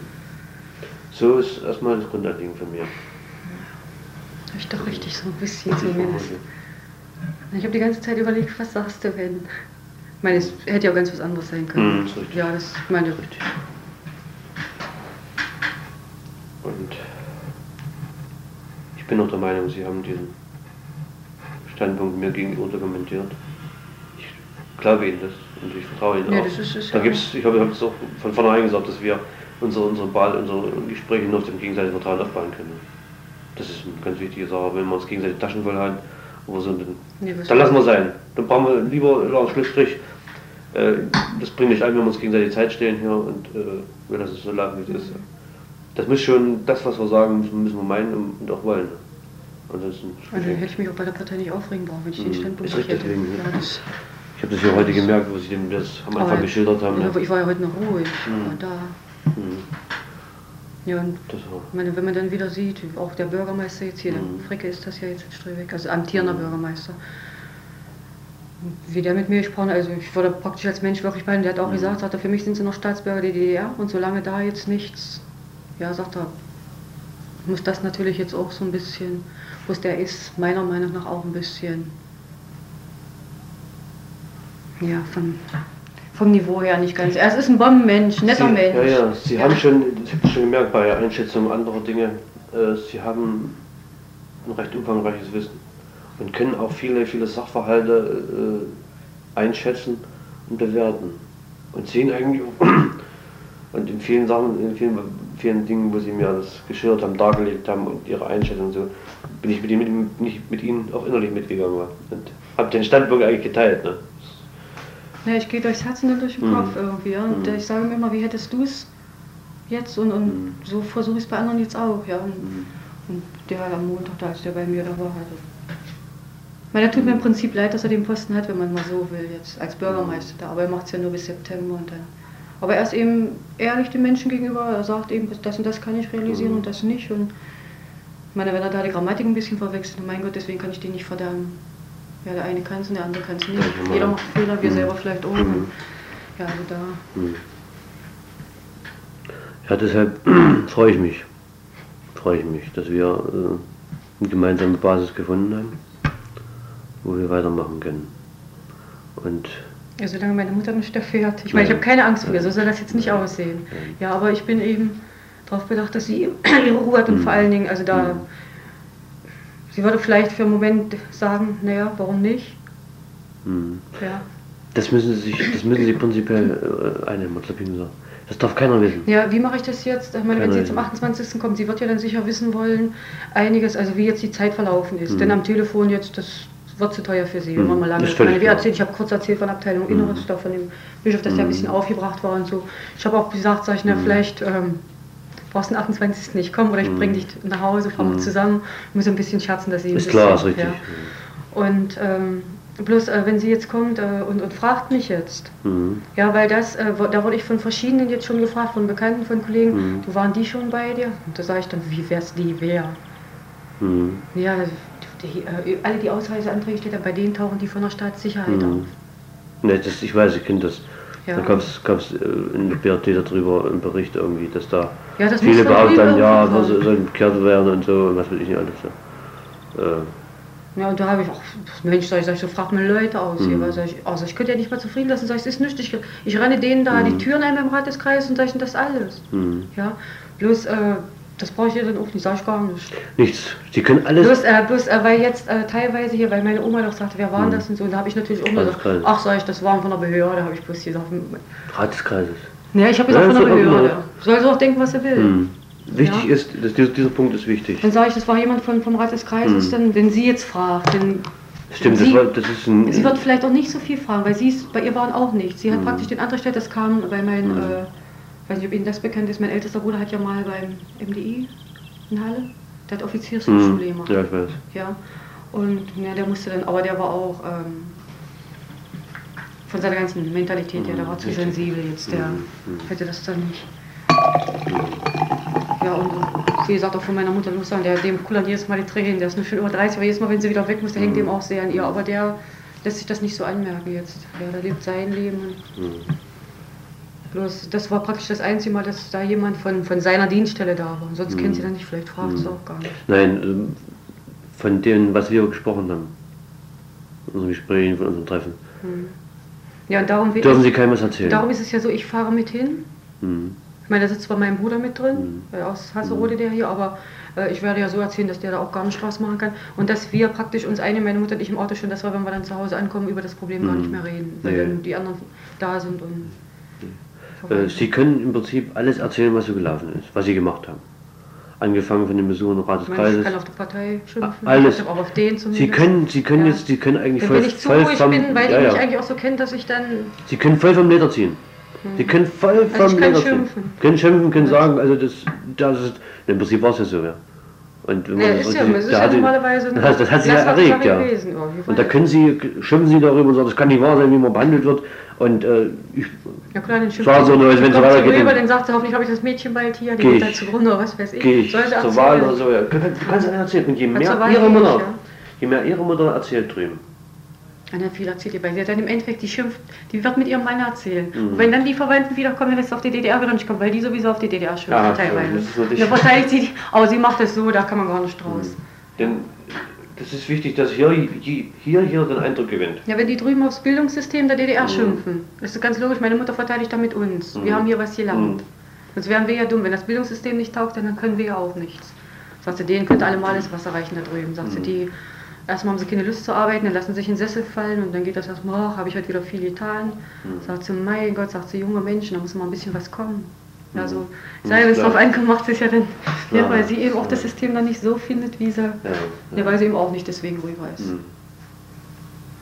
So ist erstmal das Grundanliegen von mir. Habe ich doch richtig so ein bisschen zumindest. Ich habe die ganze Zeit überlegt, was sagst du, wenn. Ich meine, es hätte ja auch ganz was anderes sein können. Mhm, richtig. ja, das ich meine Richtig. Und ich bin auch der Meinung, Sie haben diesen Standpunkt mir gegenüber dokumentiert. Ich glaube Ihnen das und ich vertraue Ihnen Ja, auch. das ist- ist da ja gibt's, ich habe es auch von vornherein gesagt, dass wir unsere, unsere, Ball, unsere Gespräche nur auf dem gegenseitigen Vertrauen aufbauen können. Das ist eine ganz wichtige Sache. Wenn wir uns gegenseitig Taschen voll haben, aber so, dann, Nee, dann lassen wir sein. Dann brauchen wir lieber ja, Schlussstrich. Äh, das bringt nicht ein, wenn wir uns gegenseitig Zeit stellen hier und äh, lassen es so laufen, wie es ist. das muss schon, das was wir sagen, müssen, müssen wir meinen und auch wollen. Ansonsten. Also hätte ich mich auch bei der Partei nicht aufregen brauchen, wenn ich den Mhm. Standpunkt Ist richtig, hätte. deswegen, ja. Ja, Ich habe das ja heute gemerkt, wo Sie dem das am Anfang Aber- geschildert haben. ja, Ne? aber ich war ja heute noch ruhig. Mhm. War da. Mhm. Ja, und meine, wenn man dann wieder sieht, auch der Bürgermeister jetzt hier, der Mhm. Fricke ist das ja jetzt in Strebeck, also amtierender Mhm. Bürgermeister. Wie der mit mir gesprochen hat, also ich wurde praktisch als Mensch wirklich bei ihm, der hat auch Mhm. gesagt, sagt er, für mich sind sie noch Staatsbürger der DDR und solange da jetzt nichts, ja, sagt er, muss das natürlich jetzt auch so ein bisschen, wo der ist, meiner Meinung nach auch ein bisschen, ja, vom, vom Niveau her nicht ganz. Er ist ein Bombenmensch, netter Sie, Mensch. Ja, ja, Sie haben schon, das habe ich schon gemerkt bei Einschätzung anderer Dinge, äh, Sie haben ein recht umfangreiches Wissen und können auch viele, viele Sachverhalte äh, einschätzen und bewerten und sehen eigentlich auch- und in vielen Sachen, in vielen, vielen Dingen, wo Sie mir das geschildert haben, dargelegt haben und Ihre Einschätzung und so, bin ich mit, Ihnen- mit, nicht mit Ihnen auch innerlich mitgegangen war und habe den Standpunkt eigentlich geteilt. Ne? Ja, ich gehe durchs Herz und durch den Mhm. Kopf irgendwie. Und Mhm. ich sage mir immer, wie hättest du es jetzt? Und, und Mhm. so versuche ich es bei anderen jetzt auch. Ja. Und, Mhm. und der am Montag, da als der bei mir da war, also. Ich meine, da tut mir im Prinzip leid, dass er den Posten hat, wenn man mal so will, jetzt als Bürgermeister da. Aber er macht es ja nur bis September und dann. Aber er ist eben ehrlich den Menschen gegenüber. Er sagt eben, das und das kann ich realisieren Mhm. und das nicht. Und ich meine, wenn er da die Grammatik ein bisschen verwechselt, mein Gott, deswegen kann ich den nicht verdammen. Ja, der eine kann es und der andere kann es nicht. Ja, Jeder macht Fehler, wir Mhm. selber vielleicht auch. Mhm. Ja, also da. Hm. Ja, deshalb freue ich mich, freue ich mich, dass wir äh, eine gemeinsame Basis gefunden haben, wo wir weitermachen können. Und Ja, solange meine Mutter mich erfährt. Ich meine, ich Ja. habe keine Angst vor ihr, so soll das jetzt nicht aussehen. Ja, aber ich bin eben darauf bedacht, dass sie ihre Ruhe hat und Mhm. vor allen Dingen, also da, Mhm. sie würde vielleicht für einen Moment sagen, naja, warum nicht? hm, Ja. das müssen Sie sich, das müssen Sie prinzipiell äh, einnehmen, ich gesagt. Das darf keiner wissen. Ja, wie mache ich das jetzt? Ich meine, wenn sie jetzt am Idee. 28. kommt, sie wird ja dann sicher wissen wollen, einiges, also wie jetzt die Zeit verlaufen ist. Mhm. Denn am Telefon jetzt, das wird zu teuer für sie, wenn Mhm. man mal lange. Ich meine, wie erzählt, ich habe kurz erzählt von Abteilung Mhm. Inneres, da von dem Bischof, dass der ein Mhm. bisschen aufgebracht war und so. Ich habe auch gesagt, sag ich, na, Mhm. vielleicht ähm, brauchst den 28. nicht kommen oder ich Mhm. bringe dich nach Hause, fahren Mhm. zusammen. Muss ein bisschen scherzen, dass sie ein Ist bisschen, klar, ist richtig. Ja. Und ähm, bloß, äh, wenn sie jetzt kommt äh, und, und fragt mich jetzt, Mhm. ja, weil das, äh, da wurde ich von verschiedenen jetzt schon gefragt, von Bekannten, von Kollegen, Mhm. du waren die schon bei dir? Und da sage ich dann, wie wär's die wer? Mhm. Ja, die, äh, alle die Ausreiseanträge bei denen tauchen die von der Staatssicherheit Mhm. auf. Ne, das, ich weiß, ich kenne das. Ja. Da gab es äh, in der BRT darüber einen Bericht irgendwie, dass da Ja, das viele ihm dann, ja, was sollen bekehrt werden und so und was weiß ich nicht alles. Ja. Äh, Ja, und da habe ich auch, Mensch, sag ich, sag ich, so frag mal Leute aus hier, Mhm. weil sag ich, also ich könnte ja nicht mal zufrieden lassen, sag ich, es ist nichts, ich, ich renne denen da Mhm. die Türen ein beim Rat des Kreises und sag ich, das alles. hm. Ja, bloß, äh, das brauche ich dir dann auch nicht, sag ich gar nicht. Nichts. Sie können alles. Bloß, äh, bloß äh, weil jetzt äh, teilweise hier, weil meine Oma doch sagte, wer war denn Mhm. das und so, und da habe ich natürlich auch gesagt, klar. ach sag ich, das waren von der Behörde, habe ich bloß gesagt. Rat des Kreises. Ja, ich habe gesagt Ja, von der Behörde. Soll sie auch denken, was sie will. Hm. Wichtig Ja. ist, dass dieser, dieser Punkt ist wichtig. Dann sage ich, das war jemand von, vom Rat des Kreises, Mhm. dann, den sie jetzt fragt. Denn Stimmt, das, sie, war, das ist ein. sie wird vielleicht auch nicht so viel fragen, weil sie ist, bei ihr waren auch nichts. Sie hat Mhm. praktisch den Antrag gestellt, das kam bei meinem, Mhm. äh, weiß nicht, ob Ihnen das bekannt ist, mein ältester Bruder hat ja mal beim MDI in Halle, der hat Offiziershochschule hm. gemacht. Ja, ich weiß. Ja, und ja, der musste dann, aber der war auch ähm, von seiner ganzen Mentalität her, der war zu Richtig. sensibel jetzt, der Mhm, mhm. hätte das dann nicht. Ja, und wie gesagt, auch von meiner Mutter los sagen, der, dem kullern jedes Mal die Tränen, der ist nur schon über 30, aber jedes Mal, wenn sie wieder weg muss, der hängt Mhm. dem auch sehr an ihr, aber der lässt sich das nicht so anmerken jetzt. Ja, der lebt sein Leben und. Bloß, das war praktisch das einzige Mal, dass da jemand von, von seiner Dienststelle da war. Sonst Mhm. kennt sie dann nicht, vielleicht fragt sie Mhm. auch gar nicht. Nein, ähm, von dem, was wir gesprochen haben, in unseren Gesprächen, von unseren Treffen, Hm. Ja, und darum, dürfen Sie keinem was erzählen. darum ist es ja so, ich fahre mit hin. Hm. Ich meine, da sitzt zwar mein Bruder mit drin, Mhm. äh, aus Hasserode der hier, aber äh, ich werde ja so erzählen, dass der da auch gar nicht Spaß machen kann. Und dass wir praktisch uns eine, meine Mutter und ich im Auto schon, dass wir, wenn wir dann zu Hause ankommen, über das Problem gar Mhm. nicht mehr reden, weil Nee. dann die anderen da sind und. Äh, Sie können im Prinzip alles erzählen, was so gelaufen ist, was Sie gemacht haben. Angefangen von den Besuchen im Rat des Ich, meine, ich Kreises. kann auf die Partei schimpfen, Alles. aber auf den Sie zumindest. können, Sie können Ja. jetzt, Sie können eigentlich Dann voll, bin ich zu voll vom, bin, weil ja, die mich ja. eigentlich auch so kennt, dass ich dann. Sie können voll vom Leder ziehen. Die können voll Also vom kann Leder ziehen. Können schimpfen, können sagen, also das, das ist, im Prinzip war es ja so, ja. Und wenn Ja, man ist das ja, es ist ja hatte- normalerweise das, das hat sie ja erregt, ja. gewesen, irgendwie. Und da können sie, schimpfen sie darüber und sagen, das kann nicht wahr sein, wie man behandelt wird. Und äh, ich, Ja klar, den War so, nur, wenn sie weitergeht, rüber, dann- sagt sie, hoffentlich habe ich das Mädchen bald hier, die Geh geht da zugrunde oder was weiß ich. gehe ich zur? Wahl oder so. Ja. Du kannst einer erzählen. Und je Ja, mehr ihre Mutter, ja. je mehr ihre Mutter erzählt drüben, Anna viel erzählt ihr, weil sie hat dann im Endeffekt, die schimpft, die wird mit ihrem Mann erzählen. Mhm. Und wenn dann die Verwandten wiederkommen, dann lässt sie auf die DDR wieder nicht kommen, weil die sowieso auf die DDR schimpft, Ja, teilweise. das ist natürlich- Dann verteidigt sie die, aber sie macht das so, da kann man gar nicht draus. Mhm. denn das ist wichtig, dass hier, hier, hier den Eindruck gewinnt. Ja, wenn die drüben aufs Bildungssystem der DDR Mhm. schimpfen, das ist ganz logisch, meine Mutter verteidigt da mit uns. Wir Mhm. haben hier was gelernt. Mhm. Sonst wären wir ja dumm. Wenn das Bildungssystem nicht taugt, dann können wir ja auch nichts. Sagt sie, denen könnte alle mal das Wasser reichen da drüben. Sagt sie, Mhm. die erstmal haben sie keine Lust zu arbeiten, dann lassen sie sich in den Sessel fallen und dann geht das erstmal, ach, habe ich heute wieder viel getan. Mhm. Sagt sie, mein Gott, sagt sie, junge Menschen, da muss mal ein bisschen was kommen. Mhm. ich sage, wenn es Klar. drauf ankommt, macht sie es ja dann, ja, Klar. weil sie eben auch das System dann nicht so findet, wie sie, Ja, ja, weil sie eben auch nicht deswegen rüber ist. Mhm.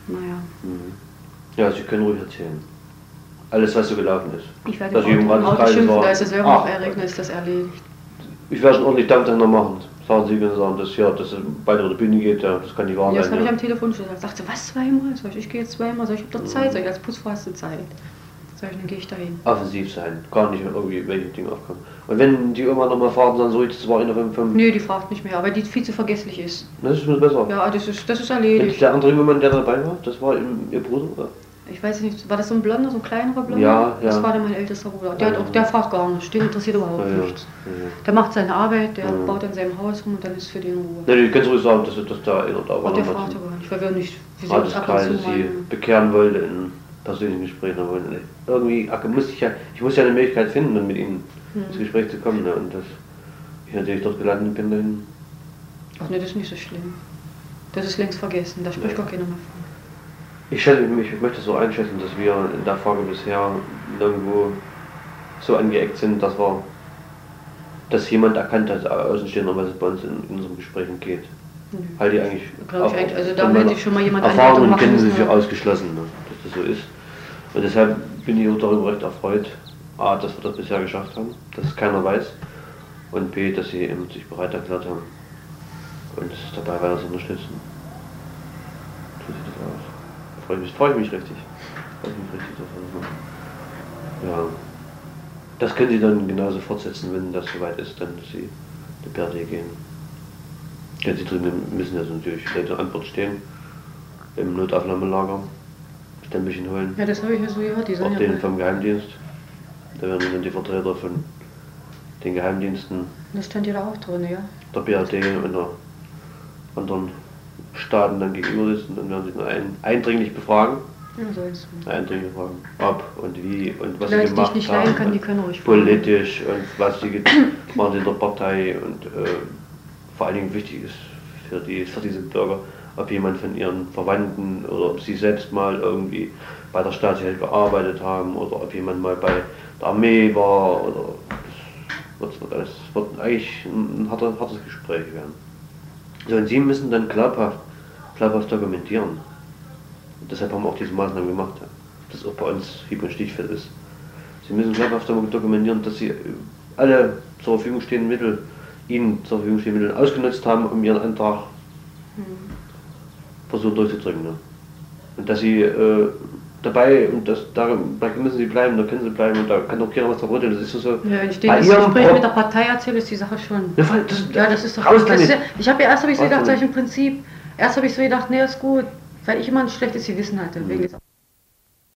Naja. Mhm. ja, Sie können ruhig erzählen. Alles, was so gelaufen ist. Ich werde Dass im Auto, im Auto schimpfen, da ist es selber noch Ach. erregend, ist das erledigt. Ich werde schon ordentlich Dank dann noch machen. Sagen Sie, Sie sagen, dass, ja, dass es bald über die Bühne geht, ja, das kann nicht wahr Ja, das sein. habe ich am Telefon schon gesagt. Sagt sie, was zweimal? Sag ich, ich gehe jetzt zweimal. Sag ich, ich habe doch Zeit. Sag ich, als Putzfrau hast du Zeit. Sag ich, dann gehe ich dahin. Offensiv sein, gar nicht irgendwie welche Dinge aufkommen. Und wenn die Oma nochmal fragen, dann so, das war in der 5, 5 Nee, die fragt nicht mehr, aber die viel zu vergesslich ist. das ist besser. Ja, das ist, das ist Und erledigt. der andere Mann, der dabei war, das war ihr Bruder? Oder? Ich weiß nicht, war das so ein blonder, so ein kleinerer blonder? Ja, ja. Das war dann mein ältester Bruder. Der, hat auch, der fragt gar nicht, den interessiert überhaupt Ja, ja. nichts. Ja, ja. Der macht seine Arbeit, der Ja. baut an seinem Haus rum und dann ist für den Ruhe. Ne, du kannst ruhig sagen, dass, dass da einer da war. Und der fragt aber nicht, weil wir nicht, wir sehen uns ab und zu sie bekehren wollte in persönlichen Gesprächen. Aber irgendwie musste ich ja, ich muss ja eine Möglichkeit finden, dann mit ihnen Hm. ins Gespräch zu kommen. Ne? Und das, ich natürlich dort gelandet bin, dann Ach ne, das ist nicht so schlimm. Das ist längst vergessen, da spricht Ja. gar keiner mehr von. Ich, schätze, ich möchte so einschätzen, dass wir in der Frage bisher irgendwo so angeeckt sind, dass wir, dass jemand erkannt hat, Außenstehender, was es bei uns in, in unseren Gesprächen geht. Nö. Halte ich eigentlich. Glaub ich eigentlich, also da hätte ich schon mal jemand Erfahrung Anleitung und machen Kenntnisse müssen, für ja. ausgeschlossen, ne, dass das so ist. Und deshalb bin ich auch darüber recht erfreut, A, dass wir das bisher geschafft haben, dass es keiner weiß. Und B, dass sie eben sich bereit erklärt haben, uns dabei weiter zu unterstützen. So sieht das aus. Freue mich, freue ich mich richtig. Freue ich mich richtig, machen. Ja. Das können Sie dann genauso fortsetzen, wenn das soweit ist, dann dass Sie die PRD gehen. Ja, Sie drüben müssen ja so natürlich Rede und Antwort stehen. Im Notaufnahmelager. Stempelchen holen. Ja, das habe ich ja so gehört, die Auch ja den mal- vom Geheimdienst. Da werden dann die Vertreter von den Geheimdiensten Das stand ja da auch drin, ja. der BRD und der anderen Staaten dann gegenüber sitzen und werden sie dann ein, eindringlich befragen. Ja. Eindringlich befragen, ob und wie und was Leute, sie gemacht ich nicht haben. kann, die können ruhig. Politisch und was sie ge- waren sie in der Partei und äh, vor allen Dingen wichtig ist für, die, für diese Bürger, ob jemand von ihren Verwandten oder ob sie selbst mal irgendwie bei der Staatshilfe gearbeitet haben oder ob jemand mal bei der Armee war oder das wird, alles, wird eigentlich ein harter, hartes Gespräch werden. So, und Sie müssen dann glaubhaft, glaubhaft dokumentieren. Und deshalb haben wir auch diese Maßnahmen gemacht, ja. das auch bei uns hieb- und stichfest ist. Sie müssen glaubhaft dokumentieren, dass Sie alle zur Verfügung stehenden Mittel, Ihnen zur Verfügung stehenden Mittel ausgenutzt haben, um Ihren Antrag versuchen durchzudrücken. Ne? Und dass Sie äh, dabei, und das, da, da müssen Sie bleiben, da können Sie bleiben und da kann doch keiner was verrütteln. Das ist so, Ja, wenn ich denen das Gespräch Pro- mit der Partei erzähle, ist die Sache schon. Ja, das, Ja, das ist doch. raus Das ist, ich habe ja erst habe ich so gedacht, im Prinzip, erst habe ich so gedacht, nee, ist gut, weil ich immer ein schlechtes Gewissen hatte, Mhm. wegen des